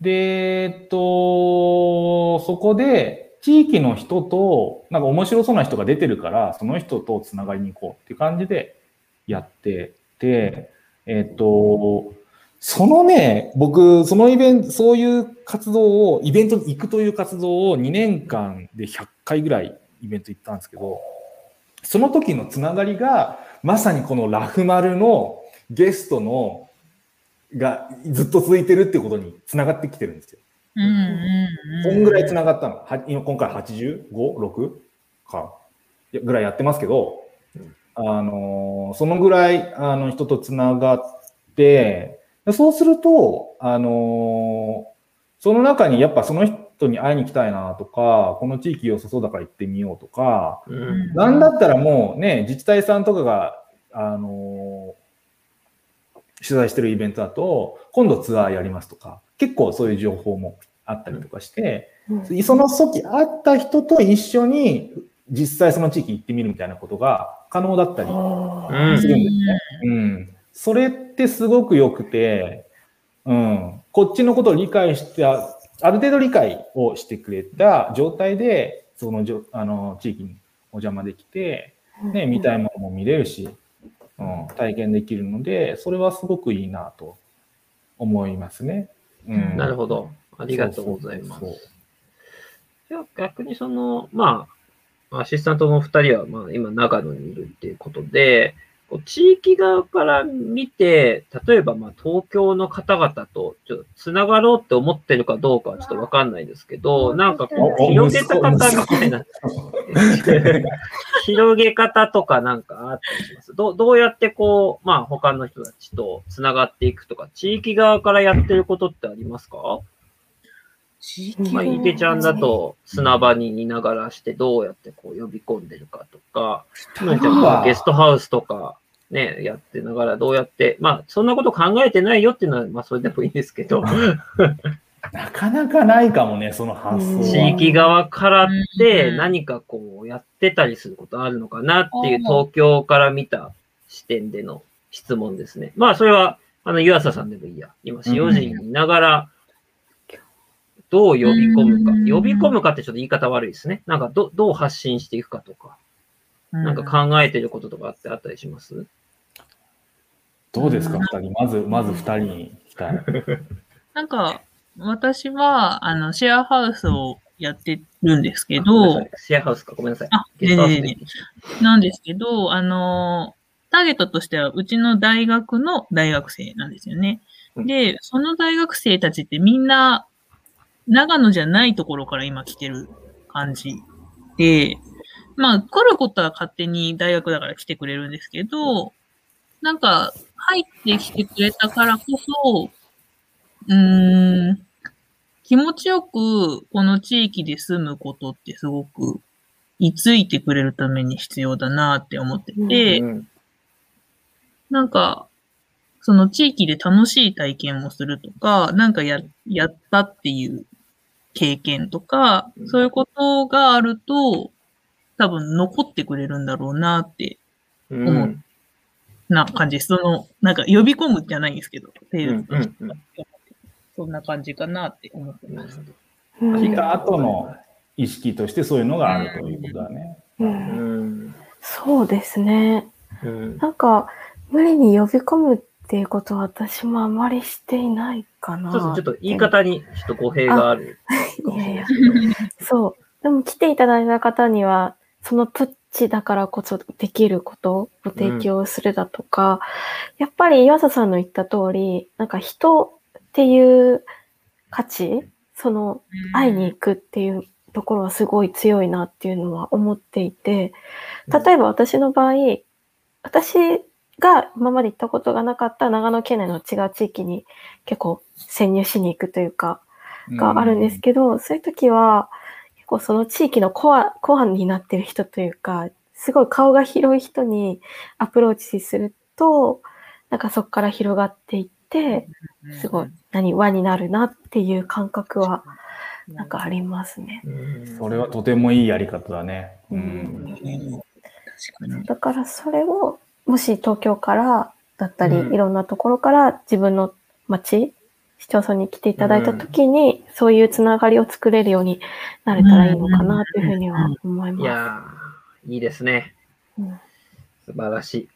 で、えっと、そこで地域の人と、なんか面白そうな人が出てるから、その人とつながりに行こうっていう感じでやってて、えっと、そのね、僕、そのイベント、そういう活動を、イベントに行くという活動を2年間で100回ぐらいイベント行ったんですけど、その時のつながりが、まさにこのラフマルのゲストの、がずっと続いてるってことにつながってきてるんですよ。うんうんうん。こんぐらいつながったの？は今今回 85?6? か。いやぐらいやってますけど、あのーそのぐらい、あの、人とつながって、そうすると、あのーその中にやっぱその人に会いに行きたいなとか、この地域良さそうだから行ってみようとか、うん。なんだったらもうね、自治体さんとかが、あのー取材してるイベントだと、今度ツアーやりますとか、結構そういう情報もあったりとかして、うんその時会った人と一緒に実際その地域行ってみるみたいなことが可能だったりうんするんですね。うん。それってすごく良くて、うん。こっちのことを理解して、あある程度理解をしてくれた状態で、そのじょあの地域にお邪魔できて、ね、見たいものも見れるし、うん、体験できるので、それはすごくいいなと思いますね。うん。なるほど。ありがとうございます逆にその、まあ、アシスタントの二人は、まあ、今長野にいるっていうことで、地域側から見て、例えば、まあ、東京の方々とちょっとつながろうって思ってるかどうかはちょっとわかんないですけど、なんかこう、広げた方みたいな、広げ方とかなんかあったりします。どうどうやってこう、まあ、他の人たちとつながっていくとか、地域側からやってることってありますか？地域まあ、いてちゃんだと砂場にいながらしてどうやってこう呼び込んでるかとか、まあちゃんはゲストハウスとかね、やってながらどうやって、まあそんなこと考えてないよっていうのは、まあそれでもいいんですけど、なかなかないかもね、その発想は。地域側からってうん何かこうやってたりすることあるのかなっていううん東京から見た視点での質問ですね。まあそれは、あの、湯浅さんでもいいや。今、塩尻にいながら、どう呼び込むか。うん呼び込むかってちょっと言い方悪いですね。なんかど、どう発信していくかとか、なんか考えてることとかあってあったりします？どうですか、二人？まず、まず二人に聞きたい。なんか、私は、あの、シェアハウスをやってるんですけどシェアハウスか、ごめんなさい。あゲストハウスねえねえねなんですけど、あの、ターゲットとしては、うちの大学の大学生なんですよね。うんで、その大学生たちってみんな、長野じゃないところから今来てる感じで、まあ、来ることは勝手に大学だから来てくれるんですけど、なんか、入ってきてくれたからこそ、うーん、気持ちよくこの地域で住むことってすごく居ついてくれるために必要だなって思ってて、うんなんか、その地域で楽しい体験もするとか、なんかや、やったっていう経験とか、うん。そういうことがあると、多分残ってくれるんだろうなって、うん。思な感じです。その、なんか呼び込むじゃないんですけど、程うん度としてうんはそんな感じかなって思ってます。なるほどうん聞いた後の意識としてそういうのがあるということだね。ううんんそうですね。うんなんか、無理に呼び込むっていうことは私もあまりしていないかな。そうですねちょっと言い方にちょっと語弊があるかもしれないですけど。そう。でも来ていただいた方には、その土地だからこそできることを提供するだとか、やっぱり岩佐さんの言った通り、なんか人っていう価値、その会いに行くっていうところはすごい強いなっていうのは思っていて、例えば私の場合、私が今まで行ったことがなかった長野県内の違う地域に結構潜入しに行くというか、があるんですけど、そういう時は、結構その地域のコア、コアになってる人というか、すごい顔が広い人にアプローチすると、なんかそこから広がっていって、すごい、何、輪になるなっていう感覚は、なんかありますね。うんそれはとてもいいやり方だね。う。うん。だからそれを、もし東京からだったり、うんいろんなところから自分の町、市町村に来ていただいたときに、そういうつながりを作れるようになれたらいいのかなというふうには思いいまやー、いいですね。す。うん素晴らしい。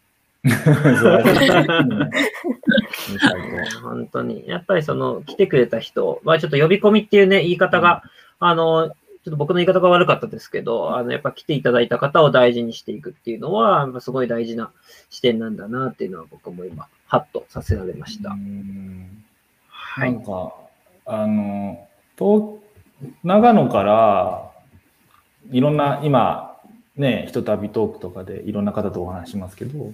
本当に。やっぱりその、来てくれた人、まあちょっと呼び込みっていうね、言い方が、あの、ちょっと僕の言い方が悪かったですけど、あの、やっぱ来ていただいた方を大事にしていくっていうのは、やっぱすごい大事な視点なんだなっていうのは僕も今、ハッとさせられました。うんはい。なんか、あの、東、長野から、いろんな、今、ね、ひとたびトークとかでいろんな方とお話ししますけど、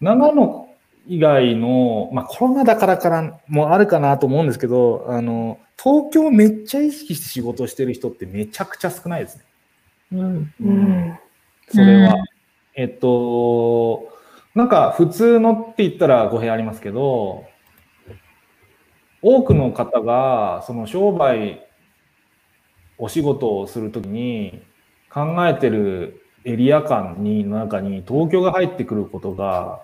長野以外の、まあコロナだからからもあるかなと思うんですけど、あの、東京めっちゃ意識して仕事してる人ってめちゃくちゃ少ないですね。うん。うん。それは。うんえっと、なんか普通のって言ったら語弊ありますけど、多くの方がその商売、お仕事をするときに考えてるエリア間に、の中に東京が入ってくることが、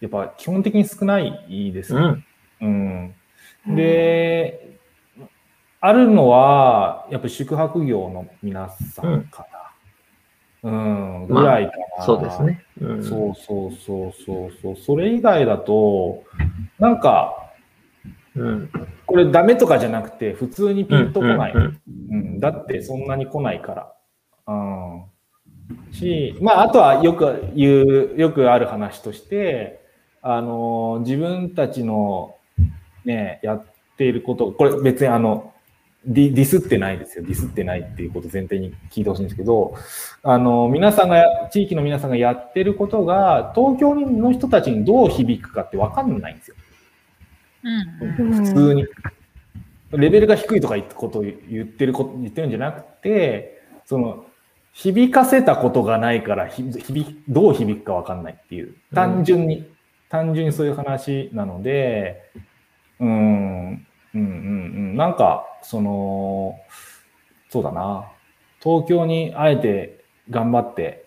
やっぱ基本的に少ないですね。うん。うん。で、あるのは、やっぱり宿泊業の皆さんかな。うん、ぐらいかな。そうです。ね。うん。そうそうそうそうそう。それ以外だと、なんか、うん。これダメとかじゃなくて、普通にピンとこない。だってそんなに来ないから。うん。し、まあ、あとはよく言う、よくある話として、あの、自分たちのね、やっていること、これ別にあの、ディディスってないですよ。ディスってないっていうことを前提に聞いてほしいんですけど、あの、皆さんが、地域の皆さんがやってることが、東京の人たちにどう響くかってわかんないんですよ。うん普通に。レベルが低いとか言ってことを言ってること、言ってるんじゃなくて、その、響かせたことがないから、ひ響どう響くかわかんないっていう。単純に、単純にそういう話なので、うん、うんうんうん。なんか、その、そうだな。東京にあえて頑張って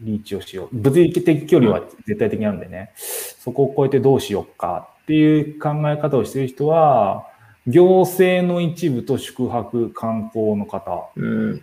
リーチをしよう。物理的距離は絶対的にあるんでね。そこを超えてどうしようかっていう考え方をしている人は、行政の一部と宿泊観光の方うん。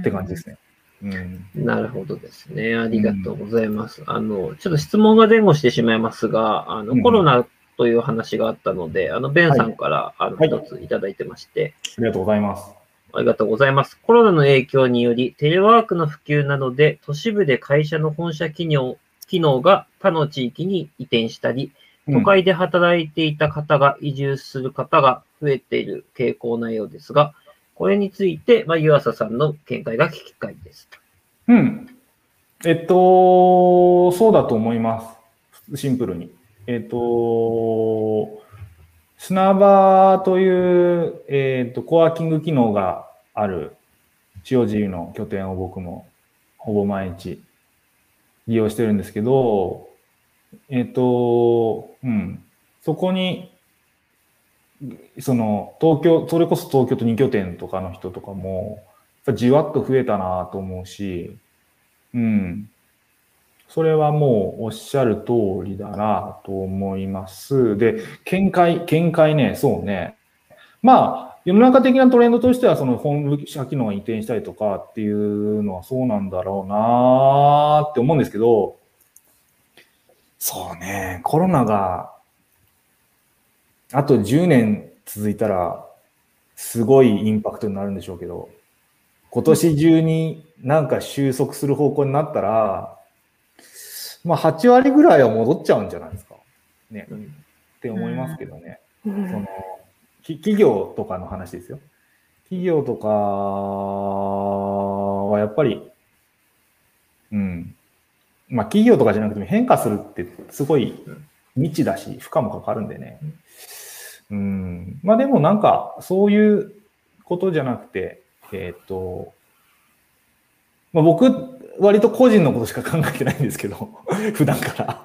って感じですね。うん。なるほどですね。ありがとうございます。あの、ちょっと質問が前後してしまいますが、あの、うんコロナという話があったので、あの、ベンさんから、あの、はい一ついただいてまして、ありがとうございます。ありがとうございます。コロナの影響により、テレワークの普及などで、都市部で会社の本社機能機能が他の地域に移転したり、都会で働いていた方が移住する方が増えている傾向なようですが、これについて、まあ、湯浅さんの見解が聞きたいです。うん。えっと、そうだと思います。シンプルに。えっと、砂場という、えっと、コワーキング機能がある塩尻の拠点を僕もほぼ毎日利用してるんですけど、えっと、うん。そこに、その、東京、それこそ東京都2拠点とかの人とかも、じわっと増えたなと思うし、うん。それはもうおっしゃる通りだなと思います。で、見解、見解ね、そうね。まあ、世の中的なトレンドとしては、その本社機能が移転したりとかっていうのはそうなんだろうなって思うんですけど、そうね、コロナが、あと10年続いたら、すごいインパクトになるんでしょうけど、今年中になんか収束する方向になったら、まあ8割ぐらいは戻っちゃうんじゃないですか。ね。うんって思いますけどね。うんその、き企業とかの話ですよ。企業とかはやっぱり、うん。まあ企業とかじゃなくても変化するってすごい未知だし、負荷もかかるんでね。うん。まあでもなんか、そういうことじゃなくて、えっ、と、まあ僕、割と個人のことしか考えてないんですけど、普段から。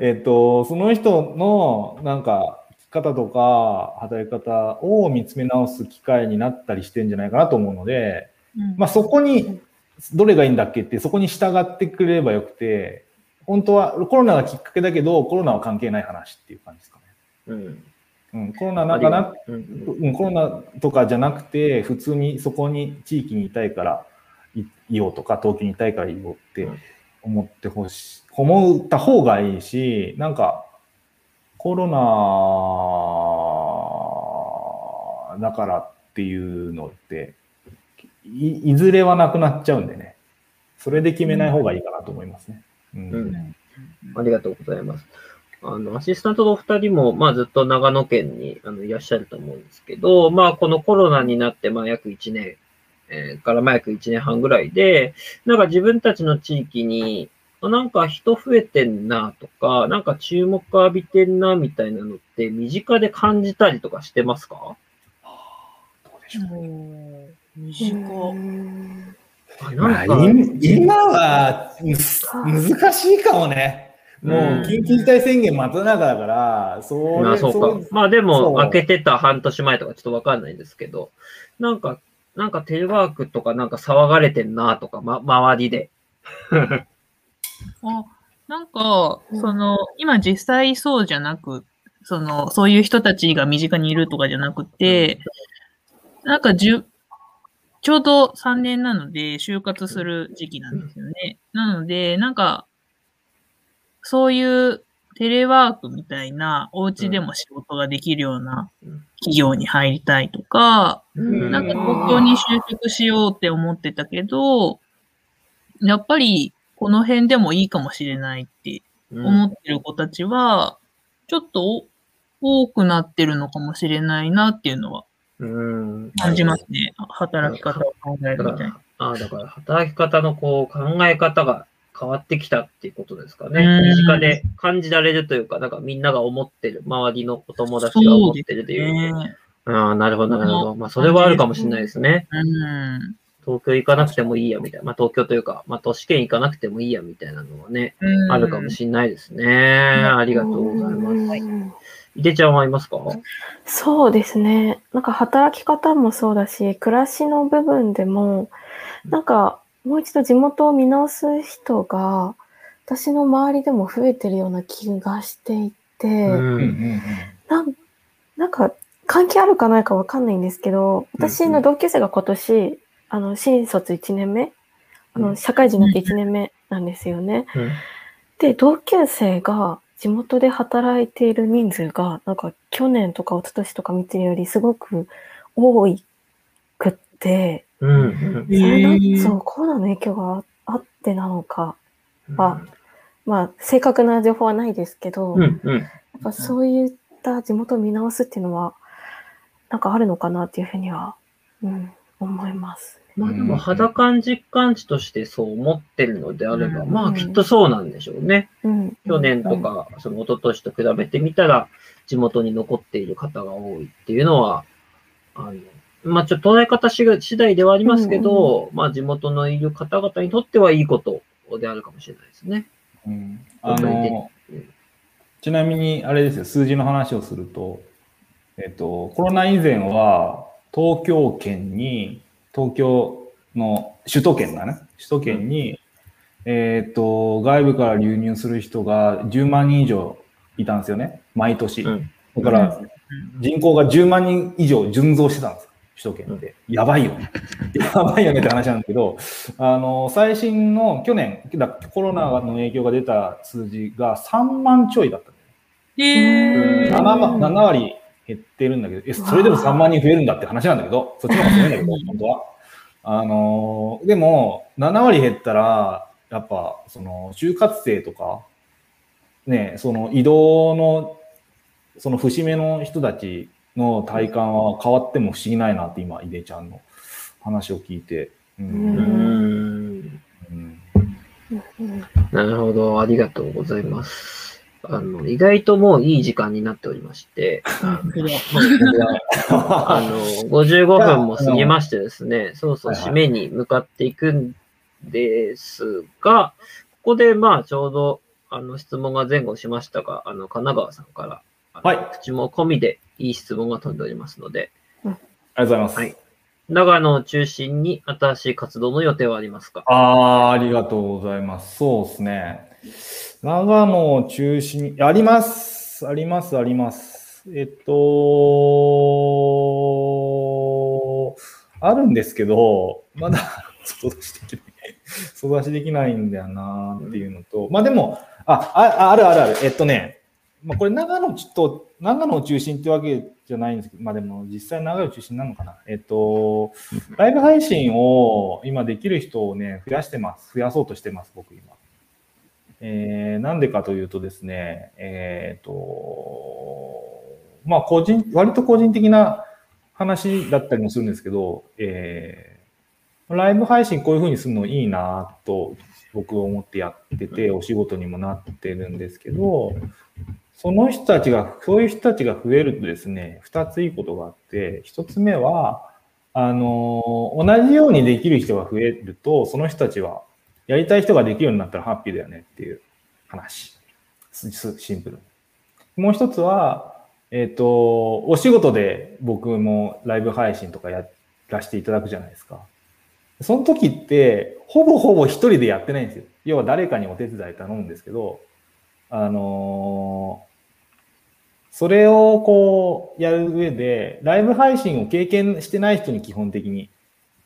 えっと、その人のなんか、生き方とか、働き方を見つめ直す機会になったりしてんじゃないかなと思うので、うんまあそこに、どれがいいんだっけって、そこに従ってくれればよくて、本当はコロナがきっかけだけど、コロナは関係ない話っていう感じですかね。うん。うん、コロナなんかなうんうん、コロナとかじゃなくて、普通にそこに地域にいたいからいいようとか、東京にいたいからいようってうん思ってほしい、思った方がいいし、なんか、コロナだからっていうのって、いいずれはなくなっちゃうんでね、それで決めない方がいいかなと思いますね。うん。うん。ありがとうございます。あの、アシスタントのお二人も、まあずっと長野県にあのいらっしゃると思うんですけど、まあこのコロナになって、まあ約1年、えーからまあ約1年半ぐらいで、なんか自分たちの地域に、あなんか人増えてんなとか、なんか注目浴びてんなみたいなのって身近で感じたりとかしてますか？どうでしょうおー短まあ、今はむ難しいかもね。もううん緊急事態宣言真っ只中だから、そうまあそうか。まあでそも、う開けてた半年前とかちょっとわかんないんですけど、なんか、なんかテレワークとかなんか騒がれてんなとか、ま、周りで。あ、なんか、うんその、今実際そうじゃなく、その、そういう人たちが身近にいるとかじゃなくて、なんかじゅ、ちょうど3年なので、就活する時期なんですよね。なので、なんか、そういうテレワークみたいな、お家でも仕事ができるようなうん。企業に入りたいとか、うん。なんか東京に就職しようって思ってたけど、やっぱりこの辺でもいいかもしれないって思ってる子たちは、ちょっと多くなってるのかもしれないなっていうのはうん。感じますね。働き方を考えるみたいな。、ああ、だから働き方のこう考え方が変わってきたっていうことですかね。うん身近で感じられるというか、なんかみんなが思ってる、周りのお友達が思ってるという。ね。ああ、なるほど、なるほど。まあ、それはあるかもしれないですね。うん。東京行かなくてもいいや、みたいな。まあ、東京というか、まあ、都市圏行かなくてもいいや、みたいなのはね、うんあるかもしれないですね。ありがとうございます。うんいでちゃんはいますか？そうですね。なんか働き方もそうだし、暮らしの部分でも、なんかもう一度地元を見直す人が、私の周りでも増えてるような気がしていて、うん。うんうんなんなんか関係あるかないかわかんないんですけど、私の同級生が今年、あの、新卒1年目、あの、うん。社会人になって1年目なんですよね。うん。で、同級生が地元で働いている人数が、なんか去年とか一昨年とか見てるよりすごく多いくって、うんうんそう、コロナの影響があってなのか、うん。あまあ、正確な情報はないですけど、やっうん。うんぱそういった地元を見直すっていうのは、なんかあるのかなっていうふうには、うん、思います。まあでも肌感実感値としてそう思ってるのであれば、うんまあきっとそうなんでしょうね。うん。去年とか、その一昨年と比べてみたら、地元に残っている方が多いっていうのは、あの、まあちょっと捉え方しが次第ではありますけど、まあ地元のいる方々にとってはいいことであるかもしれないですね。うん。あの、ちなみに、あれですよ、数字の話をすると、えっと、コロナ以前は、東京圏に、東京の首都圏だね、首都圏に、えっと、外部から流入する人が10万人以上いたんですよね、毎年。うんだから、人口が10万人以上純増してたんです、首都圏って。やばいよね。やばいよねって話なんだけど、あの、最新の去年、だコロナの影響が出た数字が3万ちょいだった。へー 7, 万7割減ってるんだけど、え、それでも3万人増えるんだって話なんだけど、そっちの方がすごいんだけど、本当は。あのーでも、7割減ったら、やっぱ、その、就活生とか、ね、その移動の、その節目の人たちの体感は変わっても不思議ないなって今、井出ちゃんの話を聞いて。うんなるほど。ありがとうございます。あの、意外ともういい時間になっておりまして、あの、55分も過ぎましてですね、そうそう締めに向かっていくんですが、ここでまあちょうど、あの、質問が前後しましたが、あの、神奈川さんから、はい。口も込みでいい質問が飛んでおりますので、ありがとうございます。はい。長野を中心に新しい活動の予定はありますか？ああ、ありがとうございます。そうですね。長野を中心に、あります。あります、あります。えっと、あるんですけど、まだ外出しできない。外出しできないんだよなっていうのと、まあでも、あ、ああるあるある。えっとね、まあ、これ長野ちょっと、長野を中心ってわけじゃないんですけど、まあでも実際長野を中心なのかな。えっと、ライブ配信を今できる人をね、増やしてます。増やそうとしてます、僕今。えー、なんでかというとですね、えっ、と、まあ個人、割と個人的な話だったりもするんですけど、えー、ライブ配信こういう風にするのいいなと僕思ってやってて、お仕事にもなってるんですけど、その人たちが、そういう人たちが増えるとですね、二ついいことがあって、一つ目は、あの、同じようにできる人が増えると、その人たちは、やりたい人ができるようになったらハッピーだよねっていう話。シンプル。もう一つは、えっ、と、お仕事で僕もライブ配信とかやらせていただくじゃないですか。その時って、ほぼほぼ一人でやってないんですよ。要は誰かにお手伝い頼むんですけど、あのーそれをこうやる上で、ライブ配信を経験してない人に基本的に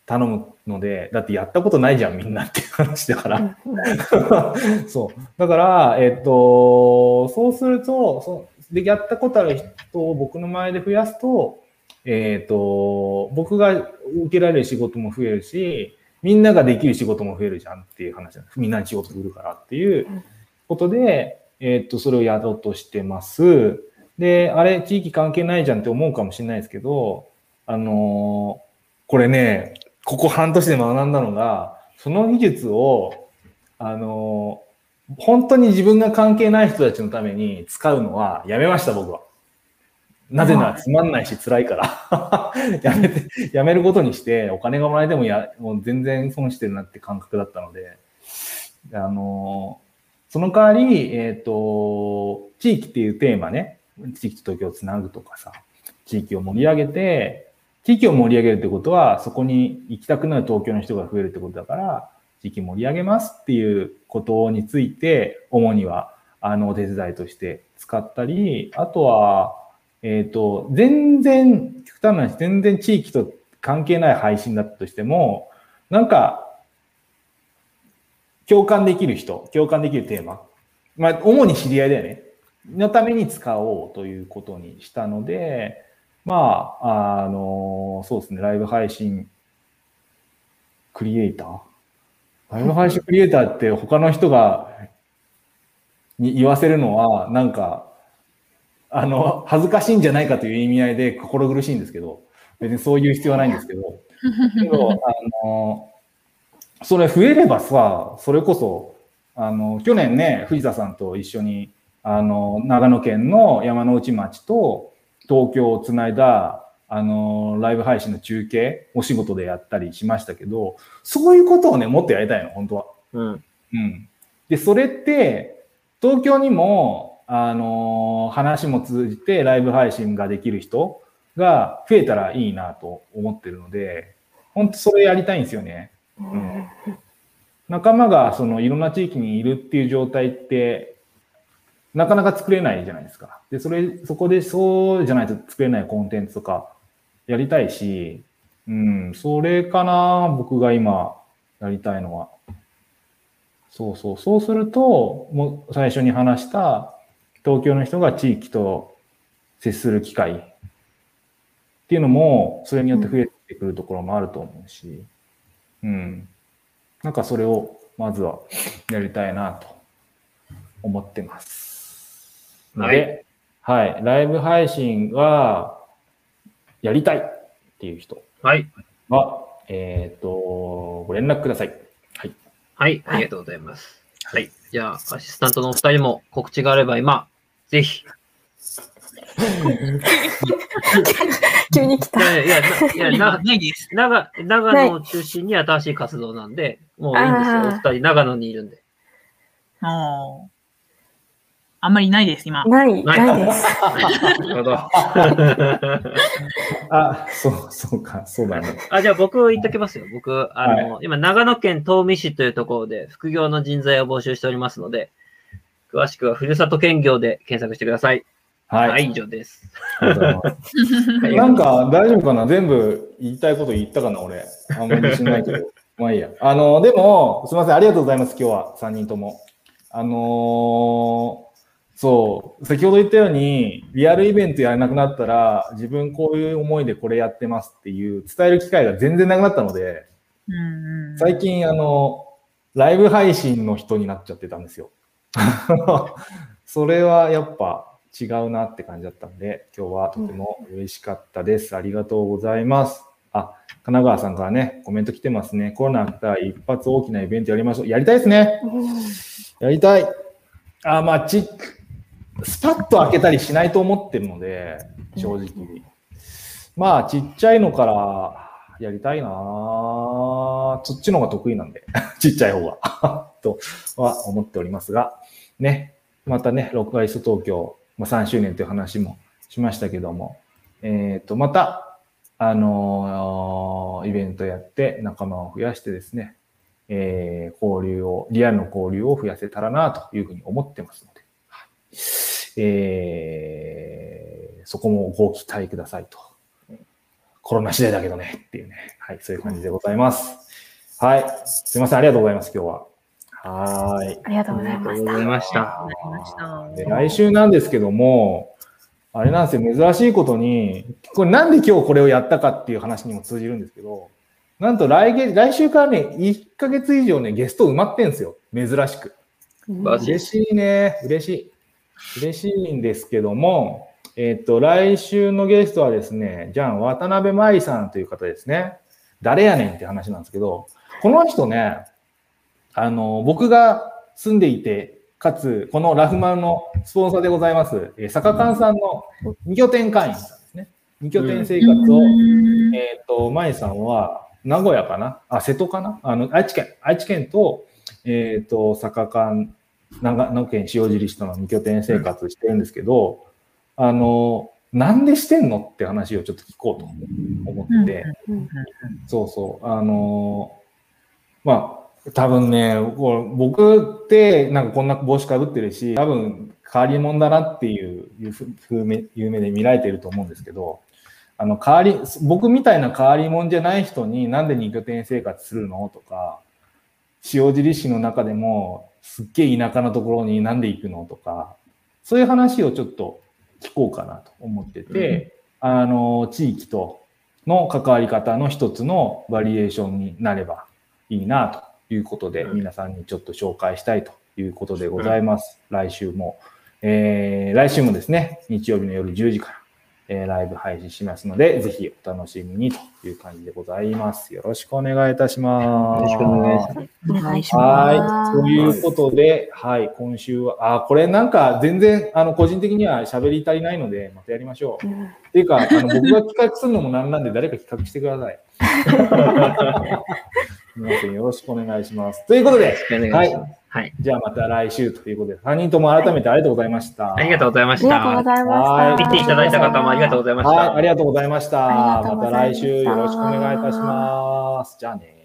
頼むので、だってやったことないじゃん、みんなっていう話だから。そう。だから、えっと、そうすると、そうで、やったことある人を僕の前で増やすと、えっと、僕が受けられる仕事も増えるし、みんなができる仕事も増えるじゃんっていう話なんです。みんなに仕事振るからっていうことで、えっと、それをやろうとしてます。で、あれ、地域関係ないじゃんって思うかもしれないですけど、あのこれね、ここ半年で学んだのが、その技術を、あの本当に自分が関係ない人たちのために使うのはやめました、僕は。なぜならつまんないし辛いから。やめて、やめることにして、お金がもらえてもや、もう全然損してるなって感覚だったので、あのその代わり、えっ、と、地域っていうテーマね、地域と東京をつなぐとかさ、地域を盛り上げて、地域を盛り上げるってことは、そこに行きたくなる東京の人が増えるってことだから、地域盛り上げますっていうことについて、主には、あの、お手伝いとして使ったり、あとは、えっ、と、全然、極端な話、全然地域と関係ない配信だったとしても、なんか、共感できる人、共感できるテーマ。まあ、主に知り合いだよね。のために使おうということにしたので、まあ、あの、そうですね、ライブ配信クリエイター？ライブ配信クリエイターって他の人がに言わせるのは、なんか、あの、恥ずかしいんじゃないかという意味合いで心苦しいんですけど、別にそういう必要はないんですけど、けど、あの、それ増えればさ、それこそ、あの、去年ね、藤田さんと一緒に、あの、長野県の山ノ内町と東京をつないだ、あの、ライブ配信の中継、お仕事でやったりしましたけど、そういうことをね、もっとやりたいの、本当は。うん。うん。で、それって、東京にも、あの話も通じてライブ配信ができる人が増えたらいいなと思ってるので、本当それやりたいんですよね。うん。仲間がそのいろんな地域にいるっていう状態って、なかなか作れないじゃないですか。で、それ、そこでそうじゃないと作れないコンテンツとかやりたいし、うん、それかな、僕が今やりたいのは。そうそう。そうすると、もう最初に話した、東京の人が地域と接する機会っていうのも、それによって増えてくるところもあると思うし、うん。なんかそれを、まずはやりたいなと思ってます。ので、はい、ライブ配信がやりたいっていう人はい。は、えっ、と、ご連絡ください。はい。はい。ありがとうございます。はい。じゃあ、アシスタントのお二人も告知があれば今、ぜひ。急に来いた。やいや、いや、いや な。長長野を中心に新しい活動なんで、もういいんですよ。あーお二人、長野にいるんで。おーあんまりないです、今。ない、ないです。なるほど。あ、そう、そうか、そうだね。あ、じゃあ僕言っときますよ。僕、あの、今、長野県東御市というところで副業の人材を募集しておりますので、詳しくはふるさと兼業で検索してください。はい。はい、以上です。ありがとうございますはい なんか大丈夫かな？全部言いたいこと言ったかな？俺。あんまり自信ないけど。まあいいや。あの、でも、すみません。ありがとうございます。今日は3人とも。あのーそう、先ほど言ったように、リアルイベントやらなくなったら、自分こういう思いでこれやってますっていう伝える機会が全然なくなったので、うんうん最近、あの、ライブ配信の人になっちゃってたんですよ。それはやっぱ違うなって感じだったんで、今日はとても嬉しかったです。ありがとうございます。あ、神奈川さんからね、コメント来てますね。コロナが来たら一発大きなイベントやりましょう。やりたいですね。やりたい。あ、まあ、ち、スパッと開けたりしないと思ってるので、正直。まあ、ちっちゃいのからやりたいなそっちの方が得意なんで、ちっちゃい方が、とは思っておりますが、ね、またね、ロックアイス東京、まあ、3周年という話もしましたけども、えっ、と、また、あのーイベントやって仲間を増やしてですね、えー交流を、リアルの交流を増やせたらなというふうに思ってますので、はいえーそこもご期待くださいと。コロナ次第だけどねっていうね、はい、そういう感じでございます。はい、すいません、ありがとうございます、今日は。はーい。ありがとうありがとうごございました。ざいました。わかりましたで来週なんですけども、あれなんですよ、珍しいことに、これなんで今日これをやったかっていう話にも通じるんですけど、なんと来月、来週からね、1ヶ月以上ね、ゲスト埋まってんですよ。珍しく。嬉しいね。嬉しい。嬉しいんですけども、えっ、と、来週のゲストはですね、じゃん、渡辺舞さんという方ですね。誰やねんって話なんですけど、この人ね、あの、僕が住んでいて、かつ、このラフマンのスポンサーでございます、えー坂勘さんの二拠点会員さんですね。二拠点生活を、うんえっ、と、舞さんは、名古屋かな？あ、瀬戸かな？あの、愛知県、愛知県と、えっ、と、坂間、長野県塩尻市との二拠点生活してるんですけど、あの、なんでしてんのって話をちょっと聞こうと思って、うんそうそう、あの、まあ、多分ね、僕ってなんかこんな帽子かぶってるし、多分変わり者だなっていう風目いう目で見られてると思うんですけど、あの変わり、僕みたいな変わり者じゃない人になんで二拠点生活するのとか、塩尻市の中でもすっげえ田舎のところになんで行くのとか、そういう話をちょっと聞こうかなと思ってて、あの、地域との関わり方の一つのバリエーションになればいいなということで、うん皆さんにちょっと紹介したいということでございます。来週も。えー来週もですね、日曜日の夜10時から、えーライブ配信しますので、ぜひお楽しみにという感じでございます。よろしくお願いいたします。よろしくお願いします。お願いします。はい。ということで、はい、今週は、あ、これなんか全然、あの、個人的には喋り足りないので、またやりましょう。うんっていうか、あの僕が企画するのもなんなんで、誰か企画してください。皆さんよろしくお願いします。ということで、お願いします。はい。じゃあまた来週ということで、3人とも改めてありがとうございました。ありがとうございましありがとうごた。ざいました。はい見ていただいた方もありがとうございました。はい、ありがとうございました。またございました来週よろしくお願いいたします。じゃあね。